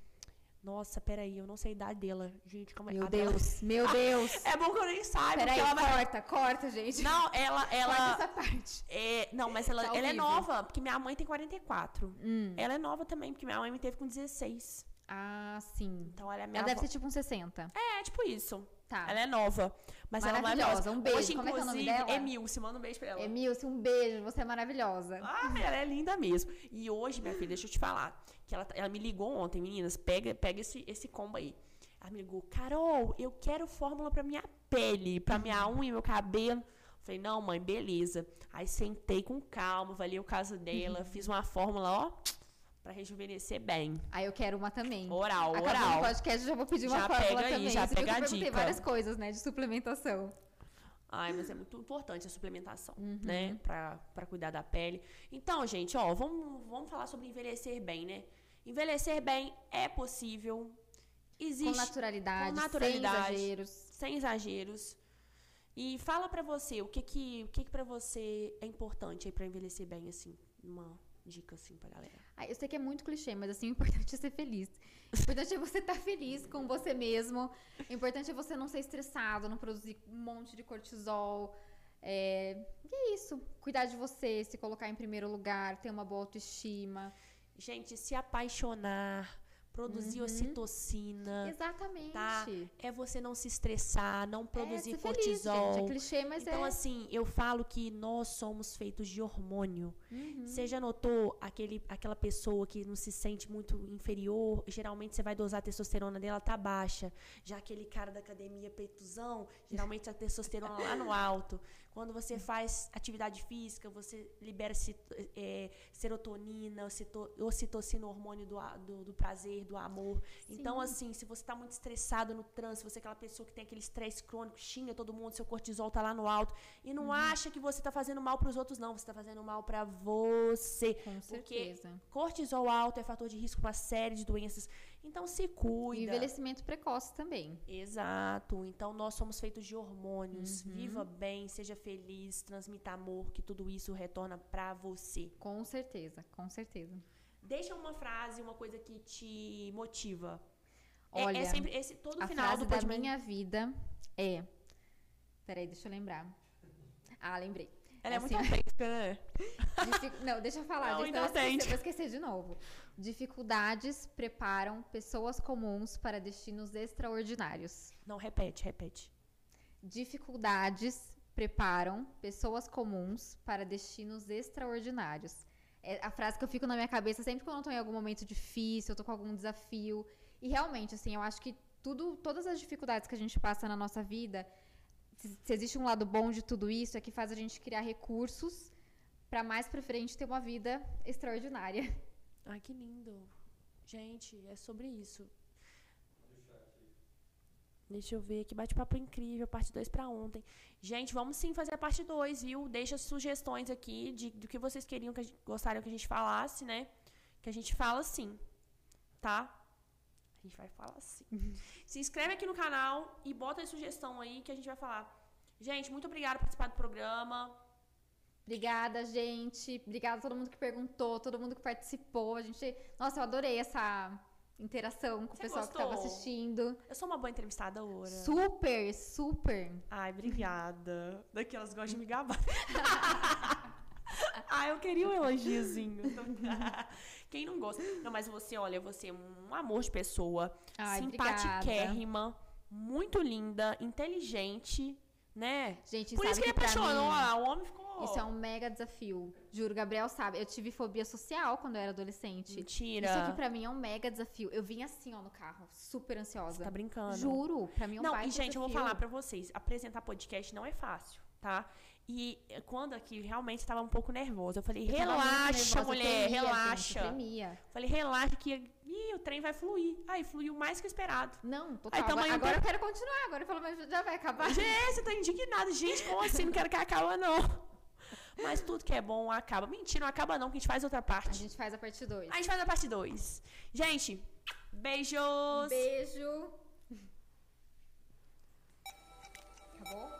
Nossa, peraí, eu não sei a idade dela. Gente, calma aí. Meu Deus, meu Deus. É bom que eu nem saiba, Peraí, ela vai... corta, corta, gente. Não, ela, Corta ela, essa parte. é, não, mas ela, Tá ela é nova, porque minha mãe tem 44. Hum. Ela é nova também, porque minha mãe me teve com 16. Ah, sim. Então ela é minha Ela deve avó. ser tipo um 60. É, tipo isso. Tá. Ela é nova. Mas ela é Maravilhosa, um beijo. Hoje, Como é que é o nome inclusive, dela? Manda um beijo pra ela. Emilce, um beijo. Você é maravilhosa. Ah, ela é linda mesmo. E hoje, minha filha, deixa eu te falar. Que ela, ela me ligou ontem, meninas. Pega, pega esse, esse combo aí. Ela me ligou, Carol, eu quero fórmula pra minha pele, pra minha unha, meu cabelo. Falei, não, mãe, beleza. Aí sentei com calma, avaliei o caso dela, fiz uma fórmula, ó, Pra rejuvenescer bem. Aí eu quero uma também. Oral, Acabou oral. o podcast, já vou pedir uma Já fórmula pega aí, também. já Você viu pega a dica. várias coisas, né, de suplementação. Ai, mas é muito importante a suplementação, Uhum. né? Pra, pra cuidar da pele. Então, gente, ó, vamos, vamos falar sobre envelhecer bem, né? Envelhecer bem é possível. Existe Com naturalidade, com naturalidade. sem exageros. sem exageros. E fala pra você, o que que, o que que pra você é importante aí pra envelhecer bem, assim? Uma dica, assim, pra galera. Ah, eu sei que é muito clichê, mas assim, o importante é ser feliz. O importante é você estar feliz com você mesmo. O importante é você não ser estressado, não produzir um monte de cortisol. É... E é isso. Cuidar de você, se colocar em primeiro lugar, ter uma boa autoestima. Gente, se apaixonar, produzir Uhum. ocitocina. Exatamente. tá? É você não se estressar, não produzir é, ser feliz, cortisol. gente. É clichê, mas então, é. assim, eu falo que nós somos feitos de hormônio. Uhum. Você já notou aquele, aquela pessoa que não se sente muito inferior? Geralmente você vai dosar a testosterona dela, tá baixa. Já aquele cara da academia peituzão, geralmente a testosterona lá no alto. Quando você faz atividade física, você libera é, serotonina, ocito- ocitocina, o hormônio do, do, do prazer, do amor. Então, Sim. assim, se você tá muito estressado no trânsito, você é aquela pessoa que tem aquele estresse crônico, xinga todo mundo, seu cortisol tá lá no alto, e não acha que você tá fazendo mal pros outros, não. Você tá fazendo mal pra você. Com Porque certeza. cortisol alto é fator de risco para série de doenças. Então se E cuida. envelhecimento precoce também. Exato. Então nós somos feitos de hormônios. Uhum. Viva bem, seja feliz, transmita amor, que tudo isso retorna pra você. Com certeza, com certeza. Deixa uma frase, uma coisa que te motiva. É- Olha, é, sempre esse todo A final frase do da minha vida é. Peraí, deixa eu lembrar. Ah, lembrei. Ela é assim, muito autêntica, né? Dific- Não, deixa eu falar, Não, inocente. esquecer, vou esquecer de novo. Dificuldades preparam pessoas comuns para destinos extraordinários. Não, repete, repete. Dificuldades preparam pessoas comuns para destinos extraordinários. É a frase que eu fico na minha cabeça sempre quando eu tô em algum momento difícil, eu tô com algum desafio. E realmente, assim, eu acho que tudo, todas as dificuldades que a gente passa na nossa vida, se, existe um lado bom de tudo isso, é que faz a gente criar recursos para mais pra frente ter uma vida extraordinária. Ai, que lindo. Gente, é sobre isso. Deixa eu ver, que bate-papo incrível, parte 2 pra ontem. Gente, vamos sim fazer a parte 2, viu? Deixa sugestões aqui de, do que vocês queriam que a gente, gostariam que a gente falasse, né? Que a gente fala sim, tá? A gente vai falar sim. Se inscreve aqui no canal e bota a sugestão aí que a gente vai falar. Gente, muito obrigada por participar do programa. Obrigada, gente. Obrigada a todo mundo que perguntou, todo mundo que participou. A gente, nossa, eu adorei essa interação com o Você pessoal que estava gostou? assistindo. Eu sou uma boa entrevistadora. Super, super. Ai, obrigada. Daquelas gostam de me gabar. ah, eu queria um elogiozinho. Quem não gosta? Não, mas você, olha, você é um amor de pessoa. Ai, simpatiquérrima, muito linda, inteligente, né? Gente, Por isso que ele pra apaixonou. mim, o homem ficou. Isso é um mega desafio. Juro, Gabriel sabe. Eu tive fobia social quando eu era adolescente. Mentira. Isso aqui pra mim é um mega desafio. Eu vim assim, ó, no carro, super ansiosa. Você tá brincando. Juro, pra mim é um Não, e gente, eu vou desafio. falar pra vocês, apresentar podcast não é fácil, tá? E eh, quando aqui realmente tava um pouco nervosa, eu falei, Eu relaxa, nervosa, eu mulher, tremia, gente, relaxa. tremia. Falei, relaxa que ih, o trem vai fluir. Aí fluiu mais que o esperado. Não, total. Aí, tamanho agora, agora eu quero continuar. Agora eu falo, mas já vai acabar. Gente, você tá indignado. Gente, como assim? Não quero que acabe, não. Mas tudo que é bom acaba. Mentira, não acaba não, que a gente faz outra A parte. gente faz a parte 2. A gente faz a parte 2. Gente, beijos! Beijo. Acabou?